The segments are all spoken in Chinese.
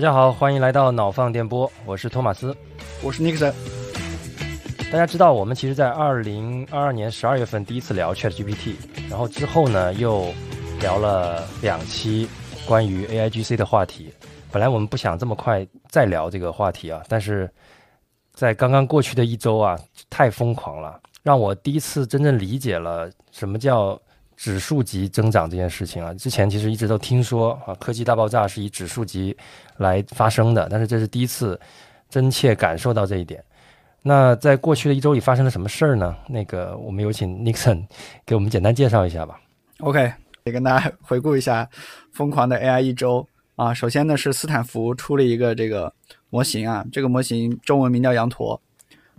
大家好，欢迎来到脑放电波，我是托马斯，我是尼克森。大家知道，我们其实，在二零二二年十二月份第一次聊 Chat GPT，然后之后呢，又聊了两期关于 AIGC 的话题。本来我们不想这么快再聊这个话题啊，但是在刚刚过去的一周啊，太疯狂了，让我第一次真正理解了什么叫指数级增长这件事情啊。之前其实一直都听说啊，科技大爆炸是以指数级来发生的，但是这是第一次真切感受到这一点。那在过去的一周里发生了什么事儿呢？那个，我们有请 Nixon 给我们简单介绍一下吧。OK，也跟大家回顾一下疯狂的 AI 一周啊。首先呢，是斯坦福出了一个这个模型啊，这个模型中文名叫羊驼。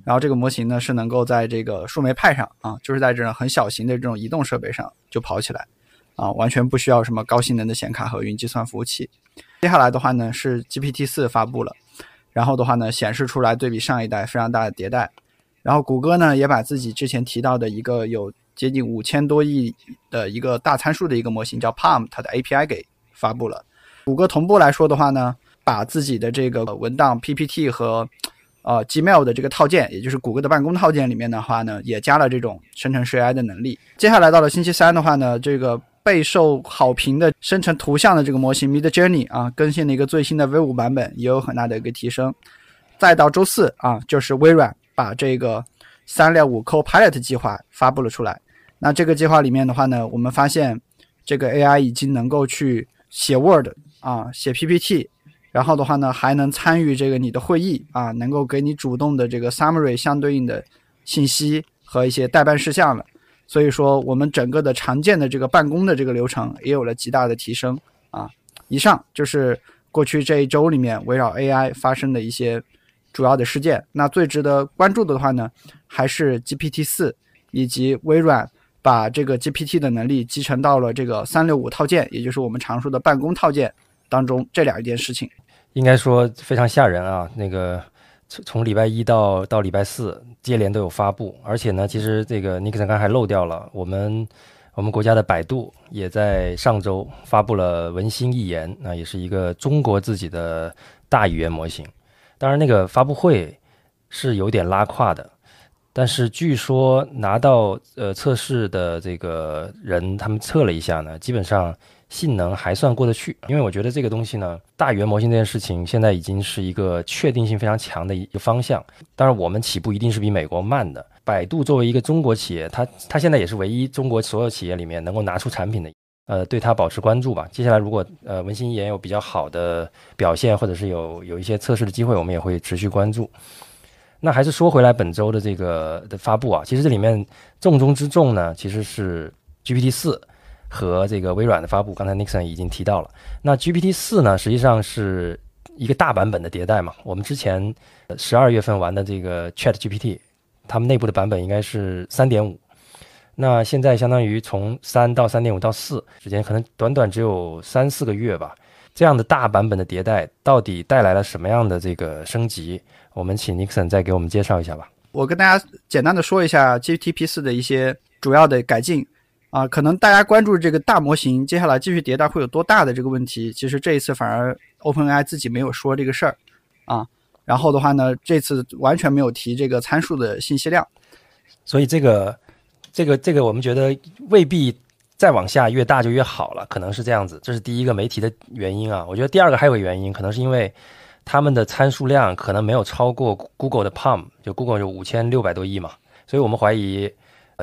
然后这个模型呢是能够在这个树莓派上啊，就是在这种很小型的这种移动设备上就跑起来啊，完全不需要什么高性能的显卡和云计算服务器。接下来的话呢，是 GPT 四发布了。然后的话呢，显示出来对比上一代非常大的迭代。然后谷歌呢也把自己之前提到的一个有接近五千多亿的一个大参数的一个模型叫 Palm，它的 API 给发布了。谷歌同步来说的话呢，把自己的这个文档 PPT 和呃 Gmail 的这个套件，也就是谷歌的办公套件里面的话呢，也加了这种生成 AI 的能力。接下来到了星期三的话呢，这个。备受好评的生成图像的这个模型 Mid Journey 啊，更新了一个最新的 V5 版本，也有很大的一个提升。再到周四啊，就是微软把这个三六五 Copilot 计划发布了出来。那这个计划里面的话呢，我们发现这个 AI 已经能够去写 Word 啊，写 PPT，然后的话呢，还能参与这个你的会议啊，能够给你主动的这个 Summary 相对应的信息和一些代办事项了。所以说，我们整个的常见的这个办公的这个流程也有了极大的提升啊。以上就是过去这一周里面围绕 AI 发生的一些主要的事件。那最值得关注的话呢，还是 GPT 四以及微软把这个 GPT 的能力集成到了这个三六五套件，也就是我们常说的办公套件当中这两件事情。应该说非常吓人啊，那个。从从礼拜一到到礼拜四，接连都有发布，而且呢，其实这个尼克森刚还漏掉了，我们我们国家的百度也在上周发布了文心一言，那也是一个中国自己的大语言模型。当然，那个发布会是有点拉胯的，但是据说拿到呃测试的这个人，他们测了一下呢，基本上。性能还算过得去，因为我觉得这个东西呢，大语言模型这件事情现在已经是一个确定性非常强的一个方向。当然，我们起步一定是比美国慢的。百度作为一个中国企业，它它现在也是唯一中国所有企业里面能够拿出产品的，呃，对它保持关注吧。接下来如果呃文心一言有比较好的表现，或者是有有一些测试的机会，我们也会持续关注。那还是说回来本周的这个的发布啊，其实这里面重中之重呢，其实是 GPT 四。和这个微软的发布，刚才 Nixon 已经提到了。那 GPT 四呢，实际上是一个大版本的迭代嘛。我们之前十二月份玩的这个 Chat GPT，他们内部的版本应该是三点五。那现在相当于从三到三点五到四之间，可能短短只有三四个月吧。这样的大版本的迭代，到底带来了什么样的这个升级？我们请 Nixon 再给我们介绍一下吧。我跟大家简单的说一下 GPT 四的一些主要的改进。啊，可能大家关注这个大模型接下来继续迭代会有多大的这个问题，其实这一次反而 OpenAI 自己没有说这个事儿，啊，然后的话呢，这次完全没有提这个参数的信息量，所以这个这个这个我们觉得未必再往下越大就越好了，可能是这样子，这是第一个没提的原因啊。我觉得第二个还有个原因，可能是因为他们的参数量可能没有超过 Google 的 Palm，就 Google 有五千六百多亿嘛，所以我们怀疑。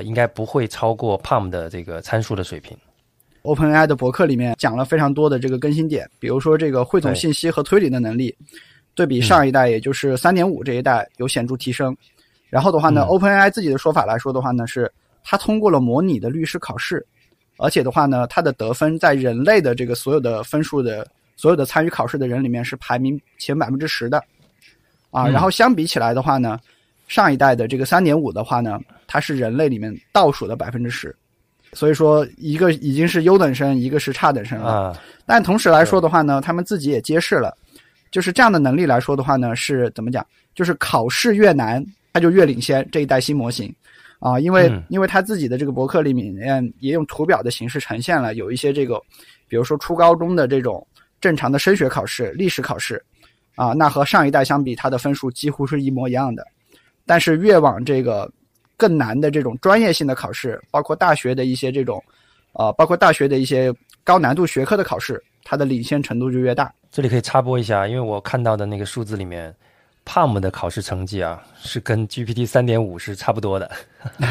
应该不会超过 Palm 的这个参数的水平。OpenAI 的博客里面讲了非常多的这个更新点，比如说这个汇总信息和推理的能力，对比上一代，也就是三点五这一代有显著提升。然后的话呢，OpenAI 自己的说法来说的话呢，是它通过了模拟的律师考试，而且的话呢，它的得分在人类的这个所有的分数的所有的参与考试的人里面是排名前百分之十的。啊，然后相比起来的话呢。上一代的这个三点五的话呢，它是人类里面倒数的百分之十，所以说一个已经是优等生，一个是差等生了。但同时来说的话呢，他们自己也揭示了，就是这样的能力来说的话呢，是怎么讲？就是考试越难，它就越领先这一代新模型啊，因为因为他自己的这个博客里面也用图表的形式呈现了有一些这个，比如说初高中的这种正常的升学考试、历史考试，啊，那和上一代相比，它的分数几乎是一模一样的。但是越往这个更难的这种专业性的考试，包括大学的一些这种，呃，包括大学的一些高难度学科的考试，它的领先程度就越大。这里可以插播一下，因为我看到的那个数字里面，Palm 的考试成绩啊，是跟 GPT 三点五是差不多的。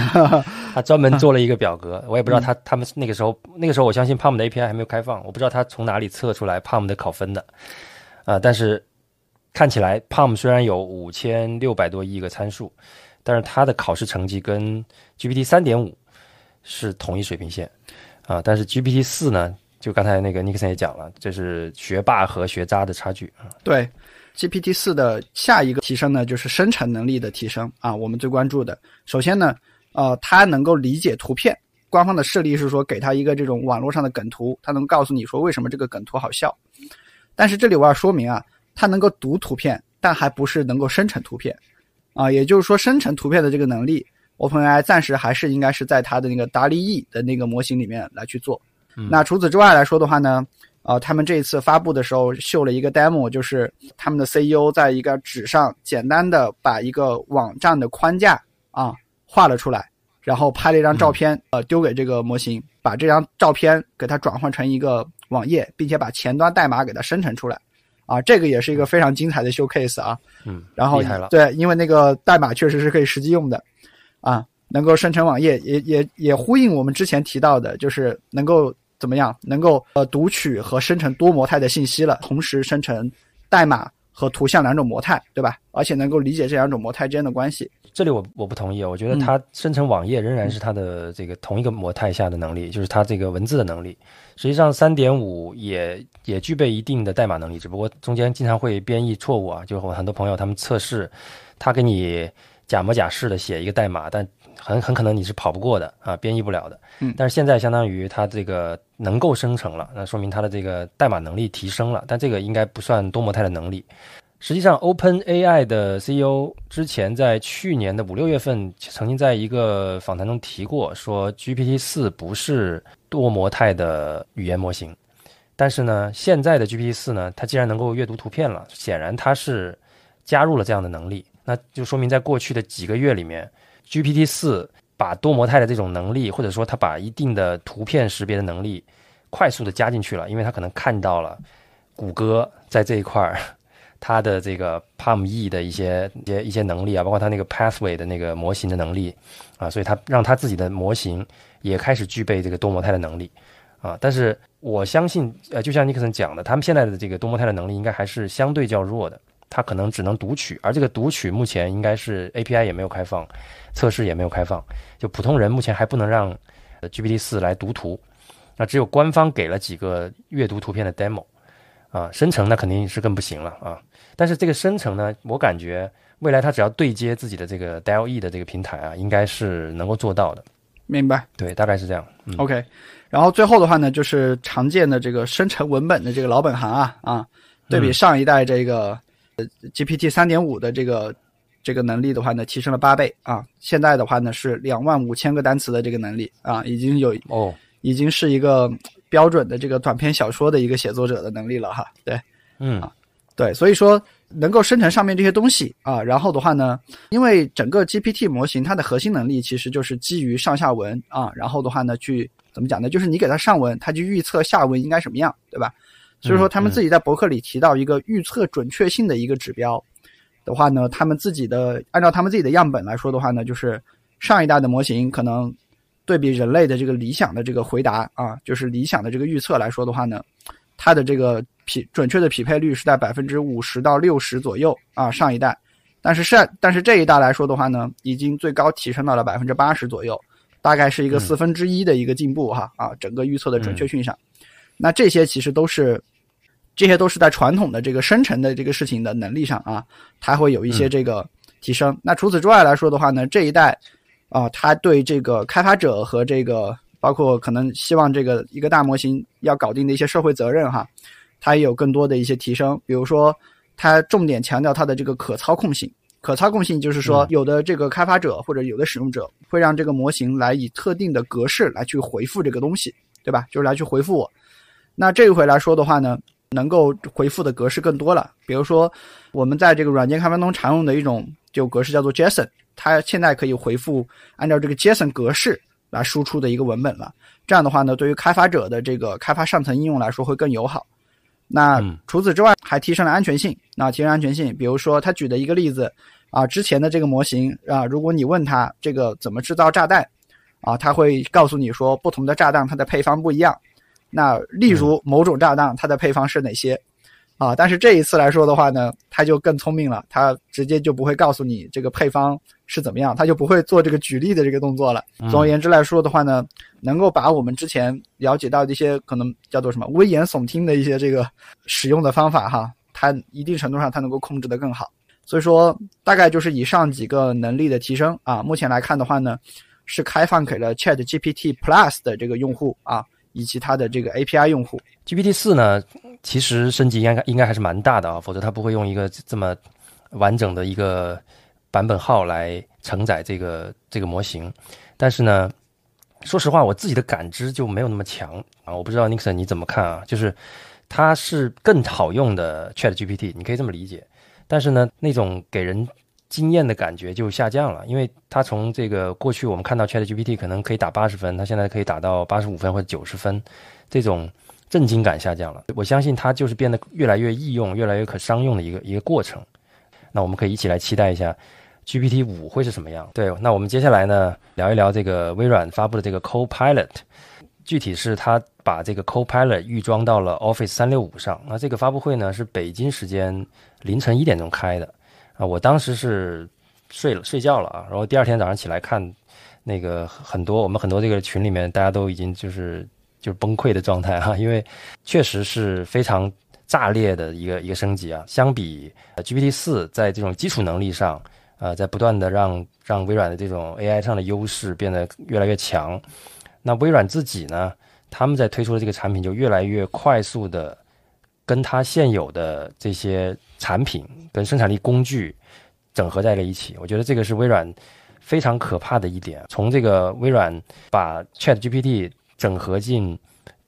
他专门做了一个表格，我也不知道他他们那个时候那个时候，我相信 Palm 的 API 还没有开放，我不知道他从哪里测出来 Palm 的考分的。啊，但是。看起来，Palm 虽然有五千六百多亿个参数，但是它的考试成绩跟 GPT 三点五是同一水平线啊。但是 GPT 四呢，就刚才那个尼克森也讲了，这是学霸和学渣的差距啊。对，GPT 四的下一个提升呢，就是生成能力的提升啊。我们最关注的，首先呢，呃，它能够理解图片。官方的示例是说，给它一个这种网络上的梗图，它能告诉你说为什么这个梗图好笑。但是这里我要说明啊。它能够读图片，但还不是能够生成图片，啊，也就是说，生成图片的这个能力，OpenAI 暂时还是应该是在它的那个达利 E 的那个模型里面来去做。那除此之外来说的话呢，呃，他们这一次发布的时候秀了一个 demo，就是他们的 CEO 在一个纸上简单的把一个网站的框架啊画了出来，然后拍了一张照片，呃，丢给这个模型，把这张照片给它转换成一个网页，并且把前端代码给它生成出来。啊，这个也是一个非常精彩的 showcase 啊，嗯，然后对，因为那个代码确实是可以实际用的，啊，能够生成网页，也也也呼应我们之前提到的，就是能够怎么样，能够呃读取和生成多模态的信息了，同时生成代码和图像两种模态，对吧？而且能够理解这两种模态之间的关系。这里我我不同意，我觉得它生成网页仍然是它的这个同一个模态下的能力，就是它这个文字的能力。实际上，三点五也也具备一定的代码能力，只不过中间经常会编译错误啊。就我很多朋友他们测试，他给你假模假式的写一个代码，但很很可能你是跑不过的啊，编译不了的。嗯。但是现在相当于它这个能够生成了，那说明它的这个代码能力提升了，但这个应该不算多模态的能力。实际上，Open AI 的 CEO 之前在去年的五六月份曾经在一个访谈中提过，说 GPT 四不是多模态的语言模型。但是呢，现在的 GPT 四呢，它既然能够阅读图片了，显然它是加入了这样的能力，那就说明在过去的几个月里面，GPT 四把多模态的这种能力，或者说它把一定的图片识别的能力快速的加进去了，因为它可能看到了谷歌在这一块儿。它的这个 Palm E 的一些一些一些能力啊，包括它那个 Pathway 的那个模型的能力啊，所以它让它自己的模型也开始具备这个多模态的能力啊。但是我相信，呃，就像尼克森讲的，他们现在的这个多模态的能力应该还是相对较弱的，它可能只能读取，而这个读取目前应该是 API 也没有开放，测试也没有开放，就普通人目前还不能让 GPT 四来读图，那只有官方给了几个阅读图片的 demo。啊，生成那肯定是更不行了啊！但是这个生成呢，我感觉未来它只要对接自己的这个 DALL-E 的这个平台啊，应该是能够做到的。明白？对，大概是这样。OK，然后最后的话呢，就是常见的这个生成文本的这个老本行啊啊，对比上一代这个 GPT 三点五的这个这个能力的话呢，提升了八倍啊！现在的话呢是两万五千个单词的这个能力啊，已经有哦，已经是一个。标准的这个短篇小说的一个写作者的能力了哈，对，嗯啊，对，所以说能够生成上面这些东西啊，然后的话呢，因为整个 GPT 模型它的核心能力其实就是基于上下文啊，然后的话呢，去怎么讲呢？就是你给它上文，它就预测下文应该什么样，对吧？所以说他们自己在博客里提到一个预测准确性的一个指标的话呢，他们自己的按照他们自己的样本来说的话呢，就是上一代的模型可能。对比人类的这个理想的这个回答啊，就是理想的这个预测来说的话呢，它的这个匹准确的匹配率是在百分之五十到六十左右啊。上一代，但是上但是这一代来说的话呢，已经最高提升到了百分之八十左右，大概是一个四分之一的一个进步哈啊。整个预测的准确性上，那这些其实都是这些都是在传统的这个生成的这个事情的能力上啊，它会有一些这个提升。那除此之外来说的话呢，这一代。啊，他对这个开发者和这个包括可能希望这个一个大模型要搞定的一些社会责任哈，它也有更多的一些提升。比如说，它重点强调它的这个可操控性。可操控性就是说，有的这个开发者或者有的使用者会让这个模型来以特定的格式来去回复这个东西，对吧？就是来去回复我。那这一回来说的话呢，能够回复的格式更多了。比如说，我们在这个软件开发中常用的一种就格式叫做 JSON，它现在可以回复按照这个 JSON 格式来输出的一个文本了。这样的话呢，对于开发者的这个开发上层应用来说会更友好。那除此之外，还提升了安全性。那提升安全性，比如说他举的一个例子啊，之前的这个模型啊，如果你问他这个怎么制造炸弹啊，他会告诉你说不同的炸弹它的配方不一样。那例如某种炸弹它的配方是哪些？啊，但是这一次来说的话呢，他就更聪明了，他直接就不会告诉你这个配方是怎么样，他就不会做这个举例的这个动作了。总而言之来说的话呢，能够把我们之前了解到的一些可能叫做什么危言耸听的一些这个使用的方法哈，它一定程度上它能够控制的更好。所以说，大概就是以上几个能力的提升啊，目前来看的话呢，是开放给了 Chat GPT Plus 的这个用户啊。以及它的这个 API 用户，GPT 四呢，其实升级应该应该还是蛮大的啊，否则它不会用一个这么完整的一个版本号来承载这个这个模型。但是呢，说实话，我自己的感知就没有那么强啊，我不知道 Nixon 你怎么看啊？就是它是更好用的 Chat GPT，你可以这么理解。但是呢，那种给人经验的感觉就下降了，因为它从这个过去我们看到 Chat GPT 可能可以打八十分，它现在可以打到八十五分或者九十分，这种震惊感下降了。我相信它就是变得越来越易用、越来越可商用的一个一个过程。那我们可以一起来期待一下 GPT 五会是什么样。对，那我们接下来呢聊一聊这个微软发布的这个 Copilot，具体是它把这个 Copilot 预装到了 Office 三六五上。那这个发布会呢是北京时间凌晨一点钟开的。啊，我当时是睡了睡觉了啊，然后第二天早上起来看，那个很多我们很多这个群里面大家都已经就是就是崩溃的状态哈，因为确实是非常炸裂的一个一个升级啊，相比 GPT 四在这种基础能力上，呃，在不断的让让微软的这种 AI 上的优势变得越来越强，那微软自己呢，他们在推出的这个产品就越来越快速的。跟它现有的这些产品跟生产力工具整合在了一起，我觉得这个是微软非常可怕的一点。从这个微软把 Chat GPT 整合进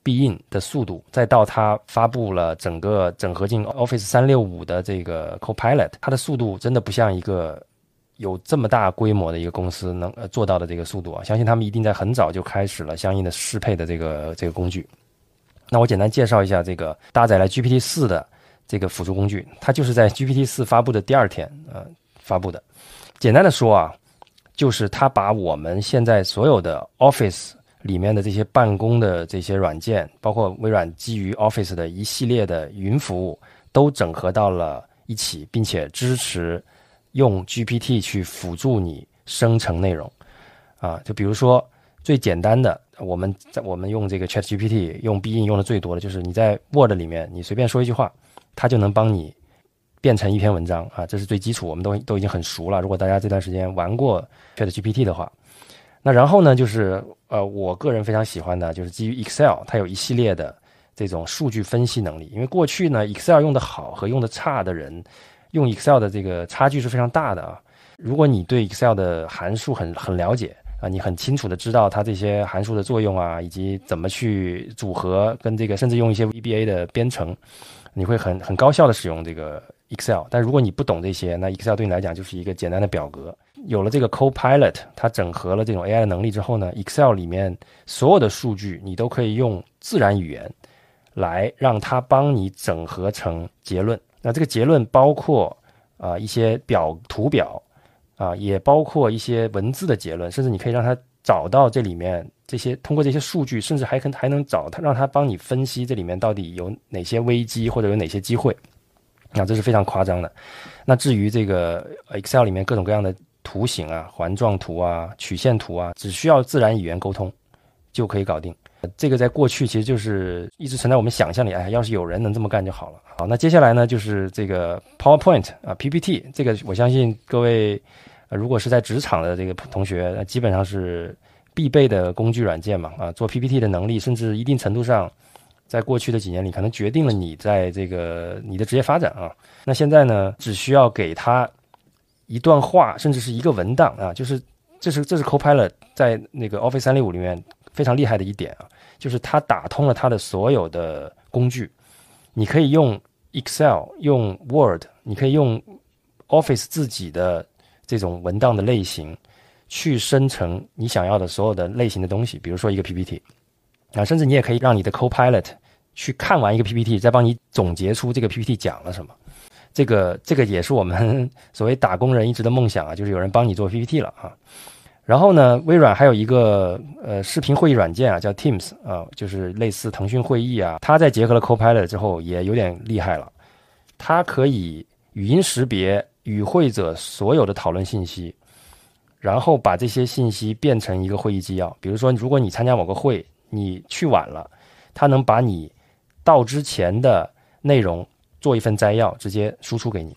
必应的速度，再到它发布了整个整合进 Office 三六五的这个 Copilot，它的速度真的不像一个有这么大规模的一个公司能呃做到的这个速度啊！相信他们一定在很早就开始了相应的适配的这个这个工具。那我简单介绍一下这个搭载了 GPT 四的这个辅助工具，它就是在 GPT 四发布的第二天，呃，发布的。简单的说啊，就是它把我们现在所有的 Office 里面的这些办公的这些软件，包括微软基于 Office 的一系列的云服务，都整合到了一起，并且支持用 GPT 去辅助你生成内容。啊，就比如说最简单的。我们在我们用这个 Chat GPT 用必应用的最多的就是你在 Word 里面你随便说一句话，它就能帮你变成一篇文章啊，这是最基础，我们都都已经很熟了。如果大家这段时间玩过 Chat GPT 的话，那然后呢，就是呃，我个人非常喜欢的就是基于 Excel，它有一系列的这种数据分析能力。因为过去呢，Excel 用的好和用的差的人用 Excel 的这个差距是非常大的啊。如果你对 Excel 的函数很很了解。啊，你很清楚的知道它这些函数的作用啊，以及怎么去组合，跟这个甚至用一些 VBA 的编程，你会很很高效的使用这个 Excel。但如果你不懂这些，那 Excel 对你来讲就是一个简单的表格。有了这个 Copilot，它整合了这种 AI 的能力之后呢，Excel 里面所有的数据你都可以用自然语言来让它帮你整合成结论。那这个结论包括啊一些表图表。啊，也包括一些文字的结论，甚至你可以让他找到这里面这些，通过这些数据，甚至还可还能找他，让他帮你分析这里面到底有哪些危机或者有哪些机会。那这是非常夸张的。那至于这个 Excel 里面各种各样的图形啊、环状图啊、曲线图啊，只需要自然语言沟通就可以搞定。这个在过去其实就是一直存在我们想象里，哎，要是有人能这么干就好了。好，那接下来呢，就是这个 PowerPoint 啊，PPT，这个我相信各位。呃，如果是在职场的这个同学，那基本上是必备的工具软件嘛，啊，做 PPT 的能力，甚至一定程度上，在过去的几年里，可能决定了你在这个你的职业发展啊。那现在呢，只需要给他一段话，甚至是一个文档啊，就是这是这是 Copilot 在那个 Office 三六五里面非常厉害的一点啊，就是它打通了它的所有的工具，你可以用 Excel、用 Word，你可以用 Office 自己的这种文档的类型去生成你想要的所有的类型的东西，比如说一个 PPT 啊，甚至你也可以让你的 Copilot 去看完一个 PPT，再帮你总结出这个 PPT 讲了什么。这个这个也是我们 所谓打工人一直的梦想啊，就是有人帮你做 PPT 了啊。然后呢，微软还有一个呃视频会议软件啊，叫 Teams 啊，就是类似腾讯会议啊。它在结合了 Copilot 之后，也有点厉害了。它可以语音识别与会者所有的讨论信息，然后把这些信息变成一个会议纪要。比如说，如果你参加某个会，你去晚了，他能把你到之前的内容。做一份摘要，直接输出给你。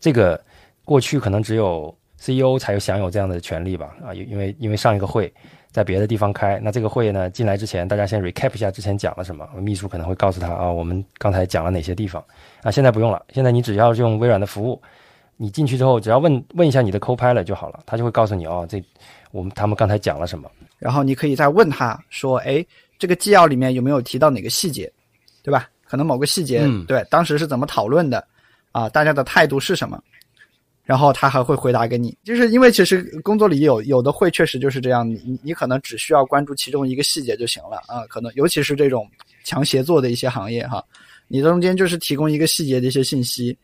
这个过去可能只有 CEO 才有享有这样的权利吧？啊，因为因为上一个会在别的地方开，那这个会呢进来之前，大家先 recap 一下之前讲了什么，秘书可能会告诉他啊，我们刚才讲了哪些地方啊。现在不用了，现在你只要用微软的服务，你进去之后只要问问一下你的 Copilot 就好了，他就会告诉你哦，这我们他们刚才讲了什么。然后你可以再问他说，哎，这个纪要里面有没有提到哪个细节，对吧？可能某个细节，对，当时是怎么讨论的，啊，大家的态度是什么，然后他还会回答给你。就是因为其实工作里有有的会确实就是这样，你你可能只需要关注其中一个细节就行了啊。可能尤其是这种强协作的一些行业哈，你中间就是提供一个细节的一些信息，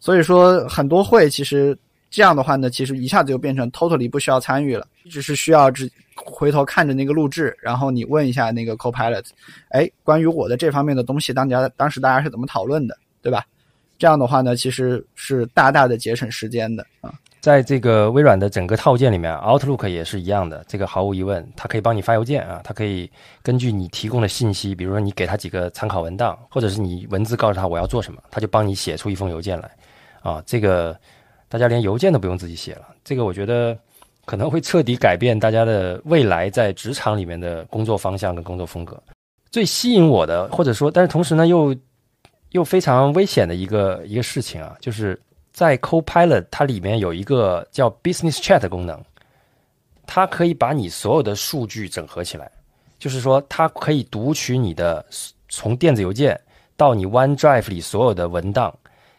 所以说很多会其实这样的话呢，其实一下子就变成 totally 不需要参与了，只是需要只。回头看着那个录制，然后你问一下那个 Copilot，哎，关于我的这方面的东西，当家当时大家是怎么讨论的，对吧？这样的话呢，其实是大大的节省时间的啊。在这个微软的整个套件里面，Outlook 也是一样的，这个毫无疑问，它可以帮你发邮件啊，它可以根据你提供的信息，比如说你给他几个参考文档，或者是你文字告诉他我要做什么，他就帮你写出一封邮件来啊。这个大家连邮件都不用自己写了，这个我觉得。可能会彻底改变大家的未来在职场里面的工作方向跟工作风格。最吸引我的，或者说，但是同时呢，又又非常危险的一个一个事情啊，就是在 Copilot 它里面有一个叫 Business Chat 功能，它可以把你所有的数据整合起来，就是说，它可以读取你的从电子邮件到你 OneDrive 里所有的文档，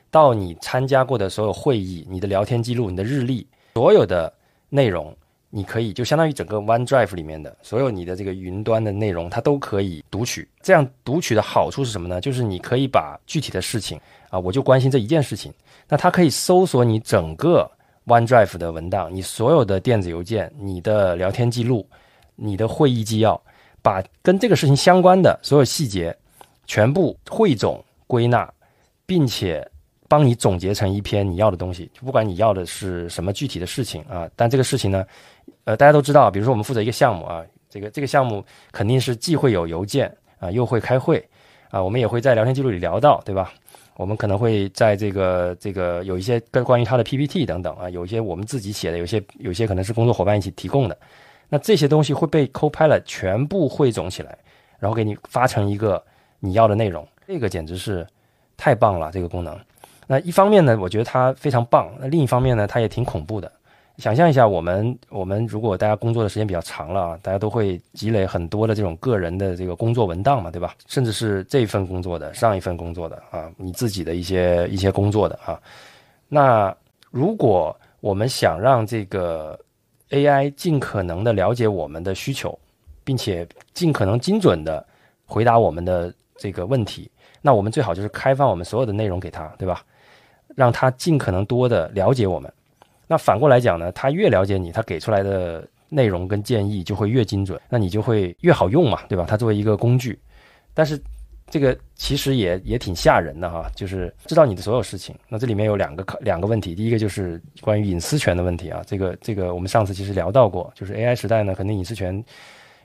到你参加过的所有会议、你的聊天记录、你的日历，所有的。内容你可以就相当于整个 OneDrive 里面的所有你的这个云端的内容，它都可以读取。这样读取的好处是什么呢？就是你可以把具体的事情啊，我就关心这一件事情，那它可以搜索你整个 OneDrive 的文档，你所有的电子邮件、你的聊天记录、你的会议纪要，把跟这个事情相关的所有细节全部汇总归纳，并且。帮你总结成一篇你要的东西，就不管你要的是什么具体的事情啊，但这个事情呢，呃，大家都知道，比如说我们负责一个项目啊，这个这个项目肯定是既会有邮件啊，又会开会啊，我们也会在聊天记录里聊到，对吧？我们可能会在这个这个有一些跟关于他的 PPT 等等啊，有一些我们自己写的，有些有些可能是工作伙伴一起提供的，那这些东西会被 Copilot 全部汇总起来，然后给你发成一个你要的内容，这个简直是太棒了，这个功能。那一方面呢，我觉得它非常棒；那另一方面呢，它也挺恐怖的。想象一下，我们我们如果大家工作的时间比较长了啊，大家都会积累很多的这种个人的这个工作文档嘛，对吧？甚至是这一份工作的、上一份工作的啊，你自己的一些一些工作的啊。那如果我们想让这个 AI 尽可能的了解我们的需求，并且尽可能精准的回答我们的这个问题，那我们最好就是开放我们所有的内容给他，对吧？让他尽可能多的了解我们，那反过来讲呢，他越了解你，他给出来的内容跟建议就会越精准，那你就会越好用嘛，对吧？它作为一个工具，但是这个其实也也挺吓人的哈，就是知道你的所有事情。那这里面有两个两个问题，第一个就是关于隐私权的问题啊，这个这个我们上次其实聊到过，就是 AI 时代呢，肯定隐私权。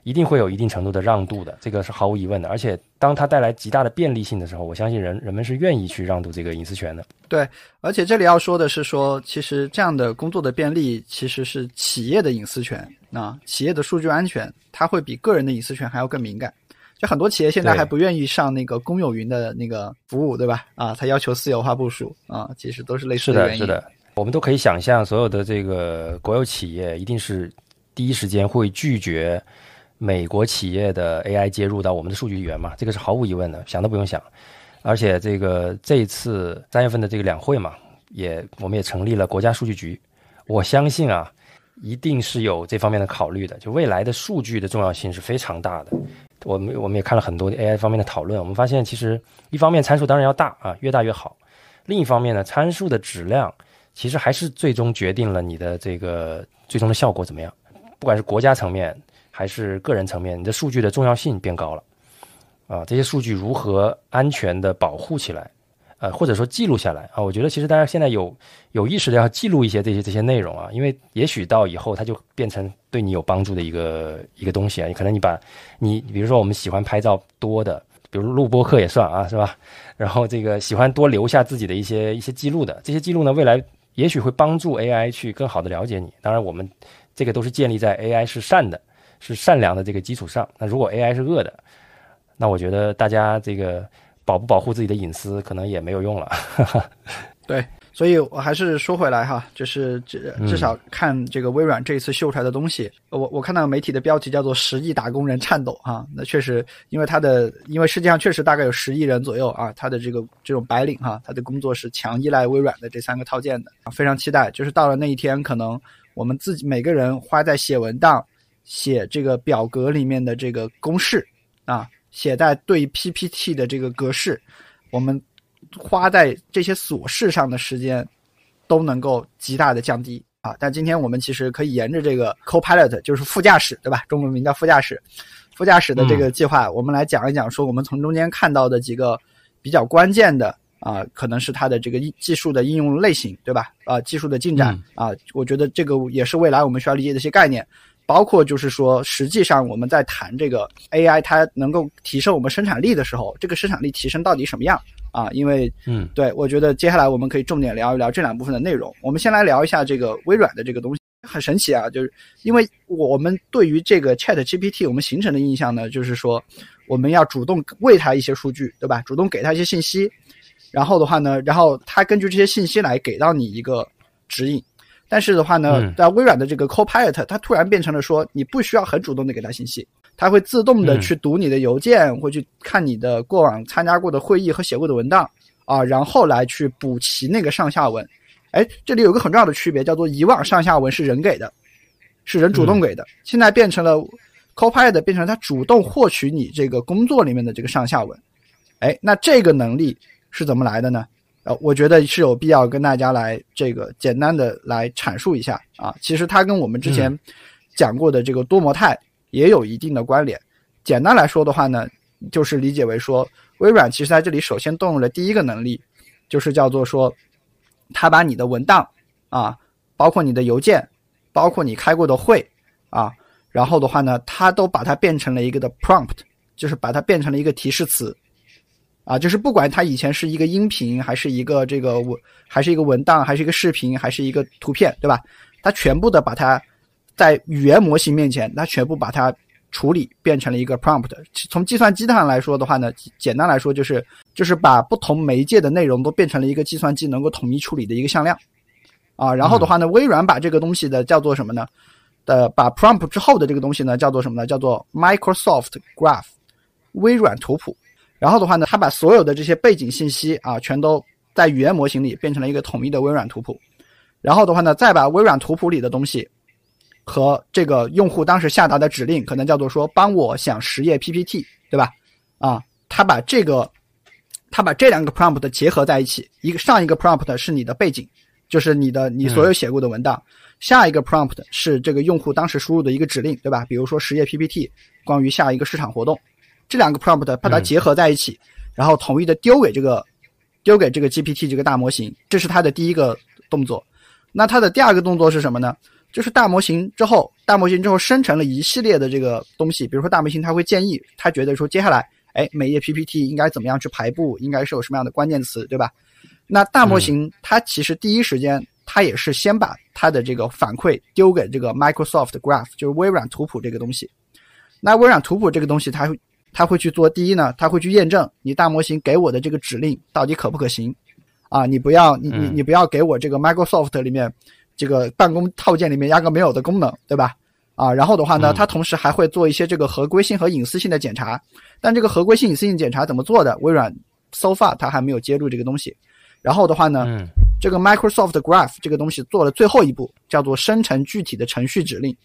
一定会有一定程度的让渡的，这个是毫无疑问的。而且，当它带来极大的便利性的时候，我相信人人们是愿意去让渡这个隐私权的。对，而且这里要说的是，说其实这样的工作的便利，其实是企业的隐私权啊，企业的数据安全，它会比个人的隐私权还要更敏感。就很多企业现在还不愿意上那个公有云的那个服务，对吧？啊，它要求私有化部署啊，其实都是类似的原因。是的，是的，我们都可以想象，所有的这个国有企业一定是第一时间会拒绝。美国企业的 AI 接入到我们的数据源嘛，这个是毫无疑问的，想都不用想。而且这个这一次三月份的这个两会嘛，也我们也成立了国家数据局，我相信啊，一定是有这方面的考虑的。就未来的数据的重要性是非常大的。我们我们也看了很多 AI 方面的讨论，我们发现其实一方面参数当然要大啊，越大越好；另一方面呢，参数的质量其实还是最终决定了你的这个最终的效果怎么样。不管是国家层面还是个人层面，你的数据的重要性变高了。啊，这些数据如何安全的保护起来，呃，或者说记录下来啊？我觉得其实大家现在有有意识的要记录一些这些这些内容啊，因为也许到以后它就变成对你有帮助的一个一个东西啊。可能你把你比如说我们喜欢拍照多的，比如录播课也算啊，是吧？然后这个喜欢多留下自己的一些一些记录的，这些记录呢，未来也许会帮助 AI 去更好的了解你。当然，我们这个都是建立在 AI 是善的、是善良的这个基础上。那如果 AI 是恶的，那我觉得大家这个保不保护自己的隐私，可能也没有用了。对，所以我还是说回来哈，就是至至少看这个微软这一次秀出来的东西，我我看到媒体的标题叫做“十亿打工人颤抖”哈，那确实，因为他的，因为世界上确实大概有十亿人左右啊，他的这个这种白领哈，他的工作是强依赖微软的这三个套件的，非常期待，就是到了那一天，可能我们自己每个人花在写文档、写这个表格里面的这个公式啊。写在对 PPT 的这个格式，我们花在这些琐事上的时间都能够极大的降低啊！但今天我们其实可以沿着这个 Copilot，就是副驾驶，对吧？中文名叫副驾驶，副驾驶的这个计划，我们来讲一讲，说我们从中间看到的几个比较关键的啊，可能是它的这个技术的应用类型，对吧？啊，技术的进展啊，我觉得这个也是未来我们需要理解的一些概念。包括就是说，实际上我们在谈这个 AI，它能够提升我们生产力的时候，这个生产力提升到底什么样啊？因为，嗯，对我觉得接下来我们可以重点聊一聊这两部分的内容。我们先来聊一下这个微软的这个东西，很神奇啊！就是因为我们对于这个 Chat GPT，我们形成的印象呢，就是说我们要主动喂它一些数据，对吧？主动给它一些信息，然后的话呢，然后它根据这些信息来给到你一个指引。但是的话呢，在微软的这个 Copilot，它突然变成了说，你不需要很主动的给它信息，它会自动的去读你的邮件，会去看你的过往参加过的会议和写过的文档啊，然后来去补齐那个上下文。哎，这里有个很重要的区别，叫做以往上下文是人给的，是人主动给的，现在变成了 Copilot 变成它主动获取你这个工作里面的这个上下文。哎，那这个能力是怎么来的呢？呃，我觉得是有必要跟大家来这个简单的来阐述一下啊。其实它跟我们之前讲过的这个多模态也有一定的关联。简单来说的话呢，就是理解为说，微软其实在这里首先动用了第一个能力，就是叫做说，它把你的文档啊，包括你的邮件，包括你开过的会啊，然后的话呢，它都把它变成了一个的 prompt，就是把它变成了一个提示词。啊，就是不管它以前是一个音频，还是一个这个文，还是一个文档，还是一个视频，还是一个图片，对吧？它全部的把它在语言模型面前，它全部把它处理变成了一个 prompt。从计算机上来说的话呢，简单来说就是就是把不同媒介的内容都变成了一个计算机能够统一处理的一个向量。啊，然后的话呢，微软把这个东西的叫做什么呢？的把 prompt 之后的这个东西呢，叫做什么呢？叫做 Microsoft Graph，微软图谱。然后的话呢，它把所有的这些背景信息啊，全都在语言模型里变成了一个统一的微软图谱。然后的话呢，再把微软图谱里的东西和这个用户当时下达的指令，可能叫做说帮我想十页 PPT，对吧？啊，他把这个，他把这两个 prompt 结合在一起，一个上一个 prompt 是你的背景，就是你的你所有写过的文档，下一个 prompt 是这个用户当时输入的一个指令，对吧？比如说十页 PPT，关于下一个市场活动。这两个 prompt 把它结合在一起，然后统一的丢给这个丢给这个 GPT 这个大模型，这是它的第一个动作。那它的第二个动作是什么呢？就是大模型之后，大模型之后生成了一系列的这个东西，比如说大模型它会建议，它觉得说接下来，哎，每页 PPT 应该怎么样去排布，应该是有什么样的关键词，对吧？那大模型它其实第一时间，它也是先把它的这个反馈丢给这个 Microsoft Graph，就是微软图谱这个东西。那微软图谱这个东西，它会。他会去做第一呢，他会去验证你大模型给我的这个指令到底可不可行，啊，你不要你你你不要给我这个 Microsoft 里面这个办公套件里面压根没有的功能，对吧？啊，然后的话呢，嗯它同时还会做一些这个合规性和隐私性的检查。但这个合规性、隐私性检查怎么做的？微软 so far 它还没有揭露这个东西。然后的话呢，嗯这个 Microsoft Graph 这个东西做了最后一步，叫做生成具体的程序指令。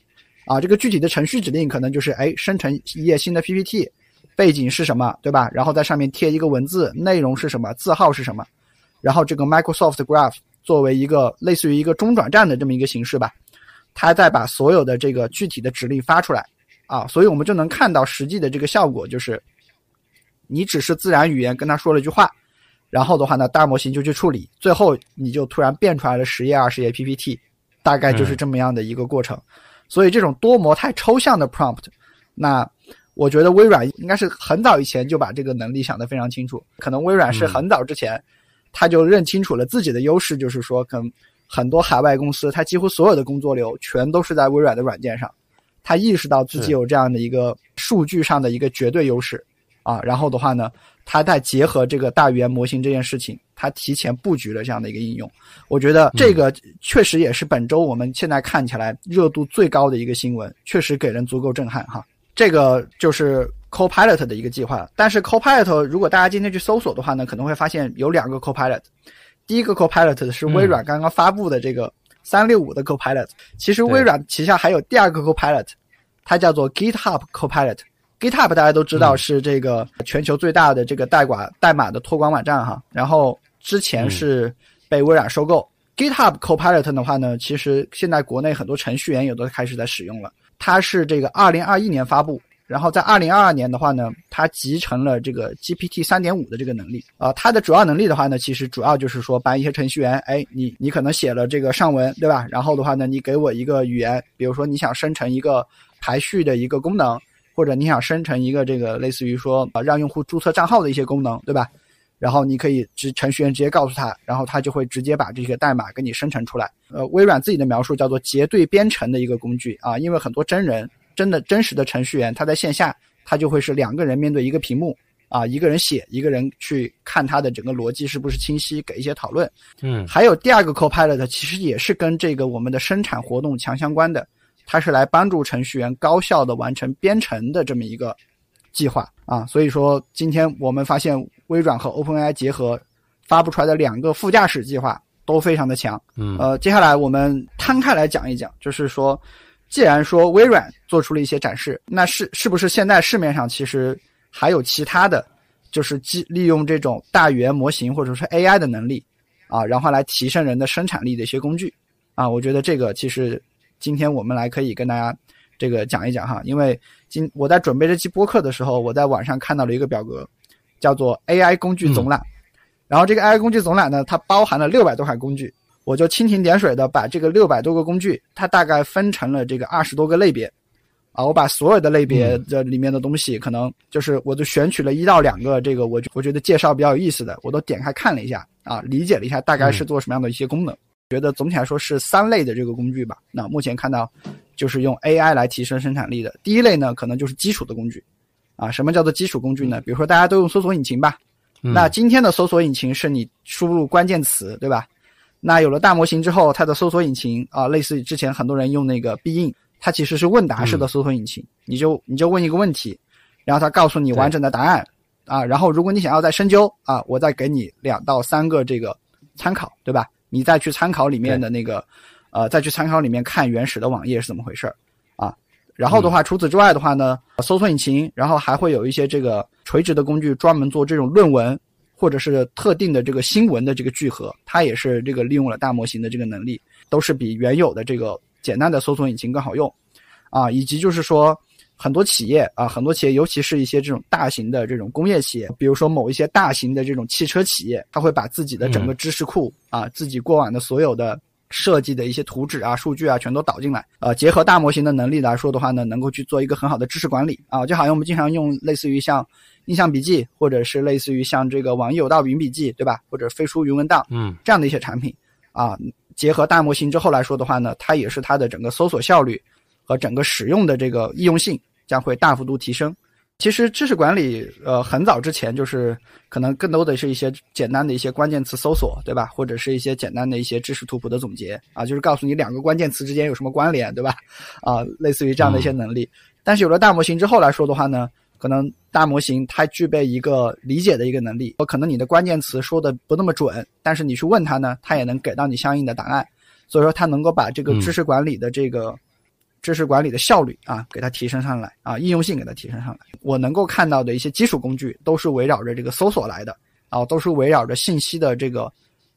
啊，这个具体的程序指令可能就是哎，生成一页新的 PPT，背景是什么，对吧？然后在上面贴一个文字，内容是什么，字号是什么。然后这个 Microsoft Graph 作为一个类似于一个中转站的这么一个形式吧，它再把所有的这个具体的指令发出来啊，所以我们就能看到实际的这个效果就是，你只是自然语言跟他说了一句话，然后的话呢，大模型就去处理，最后你就突然变出来了十页、二十页 PPT，大概就是这么样的一个过程。所以这种多模态抽象的 prompt，那我觉得微软应该是很早以前就把这个能力想得非常清楚，可能微软是很早之前。他就认清楚了自己的优势，就是说，可能很多海外公司，它几乎所有的工作流全都是在微软的软件上。他意识到自己有这样的一个数据上的一个绝对优势啊，然后的话呢，他再结合这个大语言模型这件事情，他提前布局了这样的一个应用。我觉得这个确实也是本周我们现在看起来热度最高的一个新闻，确实给人足够震撼哈。这个就是 Copilot 的一个计划，但是 Copilot 如果大家今天去搜索的话呢，可能会发现有两个 Copilot。第一个 Copilot 是微软刚刚发布的这个三六五的 Copilot，、其实微软旗下还有第二个 Copilot，它叫做 GitHub Copilot。GitHub 大家都知道是这个全球最大的这个代管代码的托管网站哈，然后之前是被微软收购。GitHub Copilot 的话呢，其实现在国内很多程序员也都开始在使用了。它是这个二零二一年发布，然后在二零二二年的话呢，它集成了这个 GPT 三点五的这个能力啊、它的主要能力的话呢，其实主要就是说把一些程序员，哎，你你可能写了这个上文，对吧？然后的话呢，你给我一个语言，比如说你想生成一个排序的一个功能，或者你想生成一个这个类似于说啊让用户注册账号的一些功能，对吧？然后你可以直程序员直接告诉他，然后他就会直接把这个代码给你生成出来。呃，微软自己的描述叫做结对编程的一个工具啊，因为很多真人真的真实的程序员，他在线下他就会是两个人面对一个屏幕啊，一个人写，一个人去看他的整个逻辑是不是清晰，给一些讨论。嗯还有第二个 Copilot，其实也是跟这个我们的生产活动强相关的，它是来帮助程序员高效的完成编程的这么一个计划啊。所以说，今天我们发现微软和 OpenAI 结合发布出来的两个副驾驶计划都非常的强。嗯呃，接下来我们摊开来讲一讲，就是说，既然说微软做出了一些展示，那是是不是现在市面上其实还有其他的，就是基利用这种大语言模型或者是 AI 的能力啊，然后来提升人的生产力的一些工具啊？我觉得这个其实今天我们来可以跟大家这个讲一讲哈，因为今我在准备这期播客的时候，我在网上看到了一个表格，叫做 AI 工具总览。然后这个 AI 工具总览呢，它包含了六百多款工具，我就蜻蜓点水的把这个六百多个工具，它大概分成了这个二十多个类别，啊，我把所有的类别的里面的东西，可能就是我就选取了一到两个这个我我觉得介绍比较有意思的，我都点开看了一下啊，理解了一下大概是做什么样的一些功能。觉得总体来说是三类的这个工具吧。那目前看到就是用 AI 来提升生产力的。第一类呢，可能就是基础的工具，啊，什么叫做基础工具呢？比如说大家都用搜索引擎吧，嗯。那今天的搜索引擎是你输入关键词，对吧？那有了大模型之后，它的搜索引擎啊，类似于之前很多人用那个必应，它其实是问答式的搜索引擎，你就你就问一个问题，然后它告诉你完整的答案。啊，然后如果你想要再深究啊，我再给你两到三个这个参考，对吧？你再去参考里面的那个，呃，再去参考里面看原始的网页是怎么回事儿啊。然后的话，除此之外的话呢，搜索引擎，然后还会有一些这个垂直的工具，专门做这种论文或者是特定的这个新闻的这个聚合，它也是这个利用了大模型的这个能力，都是比原有的这个简单的搜索引擎更好用啊。以及就是说，很多企业啊，很多企业，尤其是一些这种大型的这种工业企业，比如说某一些大型的这种汽车企业，它会把自己的整个知识库、啊，自己过往的所有的设计的一些图纸啊、数据啊，全都导进来。呃，结合大模型的能力来说的话呢，能够去做一个很好的知识管理啊，就好像我们经常用类似于像印象笔记，或者是类似于像这个网易有道云笔记，对吧？或者飞书云文档，嗯这样的一些产品啊，结合大模型之后来说的话呢，它也是它的整个搜索效率和整个使用的这个易用性将会大幅度提升其实知识管理，呃，很早之前就是可能更多的是一些简单的一些关键词搜索，对吧？或者是一些简单的一些知识图谱的总结啊，就是告诉你两个关键词之间有什么关联，对吧？啊，类似于这样的一些能力。但是有了大模型之后来说的话呢，可能大模型它具备一个理解的一个能力，可能你的关键词说的不那么准，但是你去问它呢，它也能给到你相应的答案。所以说，它能够把这个知识管理的这个。知识管理的效率啊，给它提升上来啊，应用性给它提升上来。我能够看到的一些基础工具都是围绕着这个搜索来的啊，都是围绕着信息的这个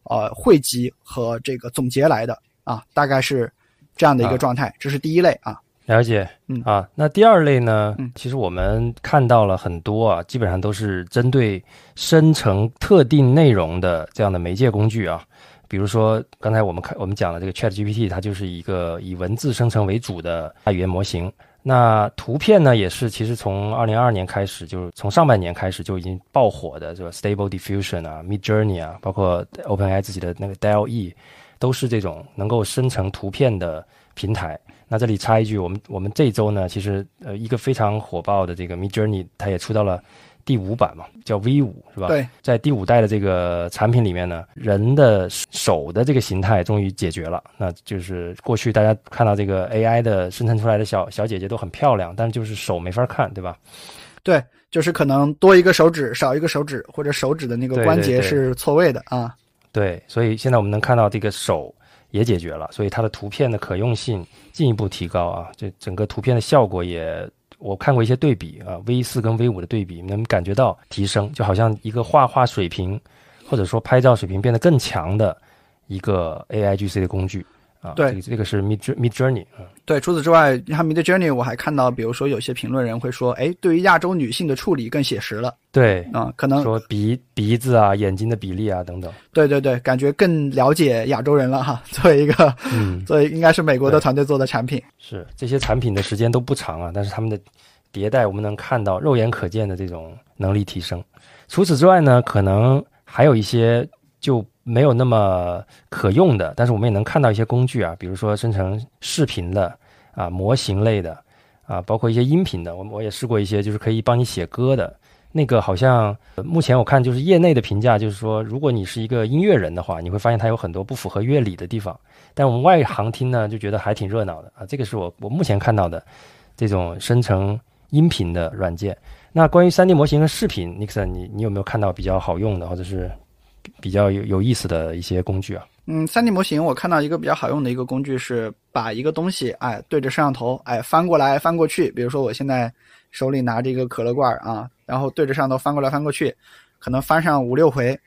呃汇集和这个总结来的啊，大概是这样的一个状态。这是第一类啊，了解，嗯啊，那第二类呢？嗯，其实我们看到了很多啊，基本上都是针对生成特定内容的这样的媒介工具啊。比如说，刚才我们看我们讲的这个 Chat GPT，它就是一个以文字生成为主的大语言模型。那图片呢，也是其实从二零二二年开始，就是从上半年开始就已经爆火的，这个 Stable Diffusion 啊，Mid Journey 啊，包括 OpenAI 自己的那个 DALL-E，都是这种能够生成图片的平台。那这里插一句，我们我们这周呢，其实呃一个非常火爆的这个 Mid Journey，它也出到了。第五版嘛，叫 V 五是吧？对，在第五代的这个产品里面呢，人的手的这个形态终于解决了。那就是过去大家看到这个 AI 的生成出来的小小姐姐都很漂亮，但就是手没法看，对吧？对，就是可能多一个手指，少一个手指，或者手指的那个关节是错位的啊。对，所以现在我们能看到这个手也解决了，所以它的图片的可用性进一步提高啊，这整个图片的效果也。我看过一些对比啊，V 四跟 V 五的对比，能感觉到提升，就好像一个画画水平，或者说拍照水平变得更强的一个 AI GC 的工具。啊，对，这个是 Mid Mid Journey 啊。对，除此之外，你看 Mid Journey，我还看到，比如说有些评论人会说，哎，对于亚洲女性的处理更写实了。对，啊，可能说鼻鼻子啊、眼睛的比例啊等等。对对对，感觉更了解亚洲人了哈。作为一个，嗯，作为应该是美国的团队做的产品。是这些产品的时间都不长啊，但是他们的迭代，我们能看到肉眼可见的这种能力提升。除此之外呢，可能还有一些就。没有那么可用的，但是我们也能看到一些工具啊，比如说生成视频的啊，模型类的啊，包括一些音频的，我我也试过一些，就是可以帮你写歌的那个，好像目前我看就是业内的评价，就是说如果你是一个音乐人的话，你会发现它有很多不符合乐理的地方，但我们外行听呢就觉得还挺热闹的啊，这个是我我目前看到的这种生成音频的软件。那关于三 D 模型和视频，Nixon，你你有没有看到比较好用的，或者是？比较有有意思的一些工具啊，嗯，三 D 模型我看到一个比较好用的一个工具是把一个东西，哎，对着摄像头，哎，翻过来翻过去，比如说我现在手里拿着一个可乐罐啊，然后对着摄像头翻过来翻过去，可能翻上五六回。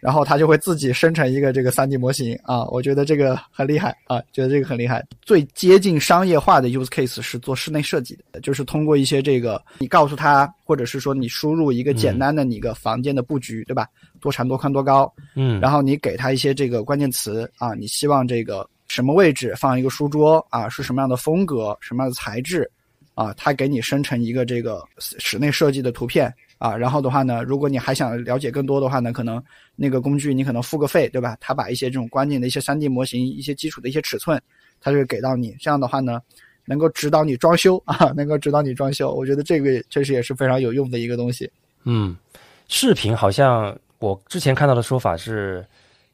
然后它就会自己生成一个这个 3D 模型啊，我觉得这个很厉害啊，觉得这个很厉害。最接近商业化的 use case 是做室内设计的，就是通过一些这个，你告诉他，或者是说你输入一个简单的你个房间的布局，对吧？多长、多宽、多高，嗯，然后你给他一些这个关键词啊，你希望这个什么位置放一个书桌啊，是什么样的风格、什么样的材质啊，他给你生成一个这个室内设计的图片。啊，然后的话呢，如果你还想了解更多的话呢，可能那个工具你可能付个费，对吧？他把一些这种关键的一些 3D 模型、一些基础的一些尺寸，他就会给到你。这样的话呢，能够指导你装修 啊，能够指导你装修。我觉得这个确实也是非常有用的一个东西。嗯，视频好像我之前看到的说法是，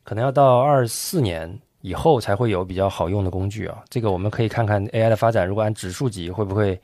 可能要到二四年以后才会有比较好用的工具啊。这个我们可以看看 AI 的发展，如果按指数级会不会？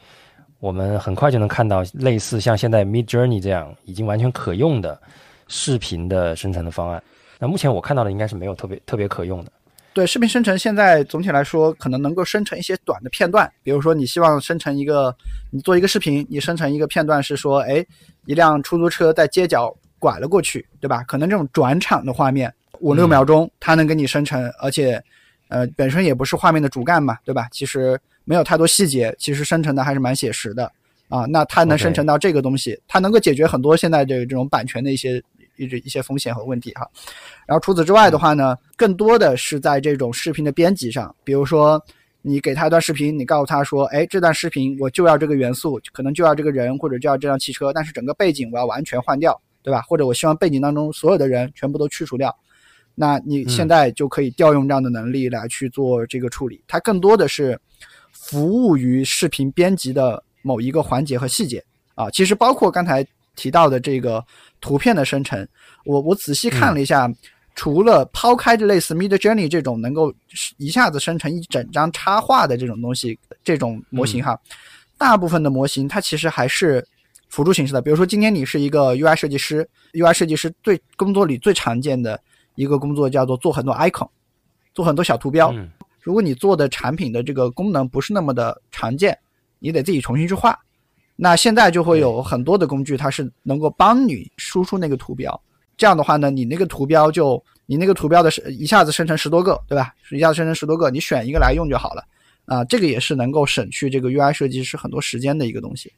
我们很快就能看到类似像现在 Mid Journey 这样已经完全可用的视频的生成的方案。那目前我看到的应该是没有特别特别可用的。对，视频生成现在总体来说可能能够生成一些短的片段，比如说你希望生成一个，你做一个视频，你生成一个片段是说，哎，一辆出租车在街角拐了过去，对吧？可能这种转场的画面五六秒钟，它能给你生成，而且，呃，本身也不是画面的主干嘛，对吧？其实。没有太多细节，其实生成的还是蛮写实的啊。那它能生成到这个东西，它能够解决很多现在这个这种版权的一些一一些风险和问题哈。然后除此之外的话呢，更多的是在这种视频的编辑上，比如说你给他一段视频，你告诉他说，哎，这段视频我就要这个元素，可能就要这个人或者就要这辆汽车，但是整个背景我要完全换掉，对吧？或者我希望背景当中所有的人全部都去除掉，那你现在就可以调用这样的能力来去做这个处理。它更多的是。服务于视频编辑的某一个环节和细节啊。其实包括刚才提到的这个图片的生成，我我仔细看了一下，除了抛开这类似 Mid Journey 这种能够一下子生成一整张插画的这种东西，这种模型哈，大部分的模型它其实还是辅助形式的。比如说今天你是一个 UI 设计师，UI 设计师最工作里最常见的一个工作叫做做很多 icon，做很多小图标。嗯如果你做的产品的这个功能不是那么的常见，你得自己重新去画。那现在就会有很多的工具，它是能够帮你输出那个图标。这样的话呢，你那个图标就你那个图标的是一下子生成十多个，对吧？一下子生成十多个，你选一个来用就好了。啊，这个也是能够省去这个 UI 设计师很多时间的一个东西。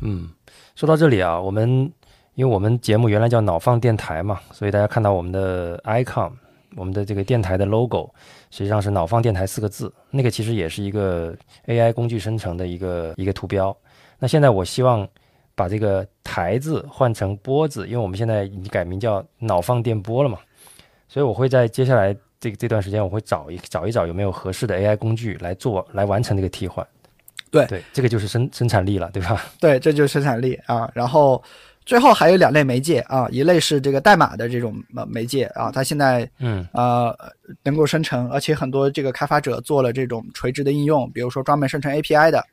嗯，说到这里啊，我们因为我们节目原来叫脑放电台嘛，所以大家看到我们的 icon，我们的这个电台的 logo，实际上是脑放电台四个字，那个其实也是一个 AI 工具生成的一个一个图标。那现在我希望把这个台字换成波字，因为我们现在已经改名叫脑放电波了嘛，所以我会在接下来这这段时间，我会找一找一找有没有合适的 AI 工具来做来完成这个替换。对对，这个就是生生产力了，对吧？对，这就是生产力啊。然后最后还有两类媒介啊，一类是这个代码的这种呃媒介啊，它现在嗯呃能够生成，而且很多这个开发者做了这种垂直的应用，比如说专门生成 API 的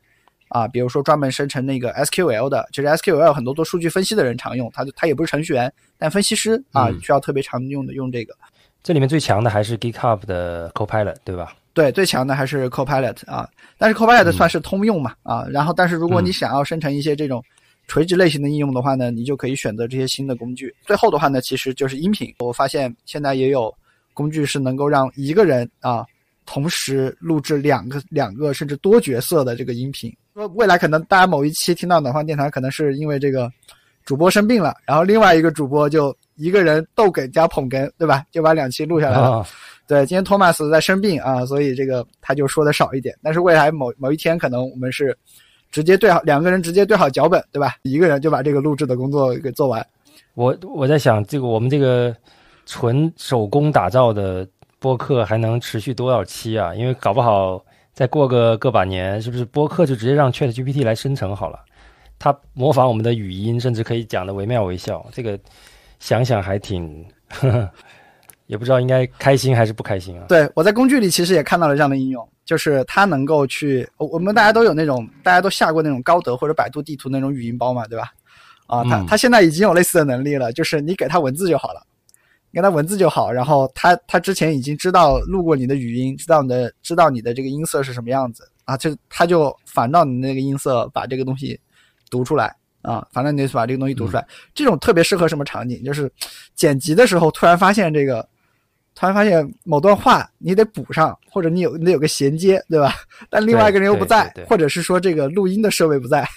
啊，比如说专门生成那个 SQL 的。其实 SQL 很多做数据分析的人常用，他他也不是程序员，但分析师啊嗯需要特别常用的用这个。这里面最强的还是 GitHub 的 Copilot，对吧？对，最强的还是 Copilot 啊，但是 Copilot 算是通用嘛、啊，然后但是如果你嗯想要生成一些这种垂直类型的应用的话呢，你就可以选择这些新的工具。最后的话呢，其实就是音频，我发现现在也有工具是能够让一个人啊同时录制两个、两个甚至多角色的这个音频。说未来可能大家某一期听到暖放电台，可能是因为这个主播生病了，然后另外一个主播就一个人逗哏加捧哏，对吧？就把两期录下来了。啊，对，今天托马斯在生病啊，所以这个他就说的少一点。但是未来某某一天，可能我们是直接对好两个人直接对好脚本，对吧？一个人就把这个录制的工作给做完。我我在想，这个我们这个纯手工打造的播客还能持续多少期啊？因为搞不好再过个个把年，是不是播客就直接让 Chat GPT 来生成好了？它模仿我们的语音，甚至可以讲的惟妙惟肖。这个想想还挺，呵 呵也不知道应该开心还是不开心啊？对我在工具里其实也看到了这样的应用，就是它能够去，我我们大家都有那种，大家都下过那种高德或者百度地图那种语音包嘛，对吧？啊，它嗯它现在已经有类似的能力了，就是你给它文字就好了。你给它文字就好，然后它它之前已经知道录过你的语音，知道你的知道你的这个音色是什么样子啊，就它就反照你那个音色，把这个东西读出来啊，反正你得把这个东西读出来。这种特别适合什么场景？就是剪辑的时候突然发现这个，突然发现某段话你得补上，或者你有你得有个衔接，对吧？但另外一个人又不在，或者是说这个录音的设备不在，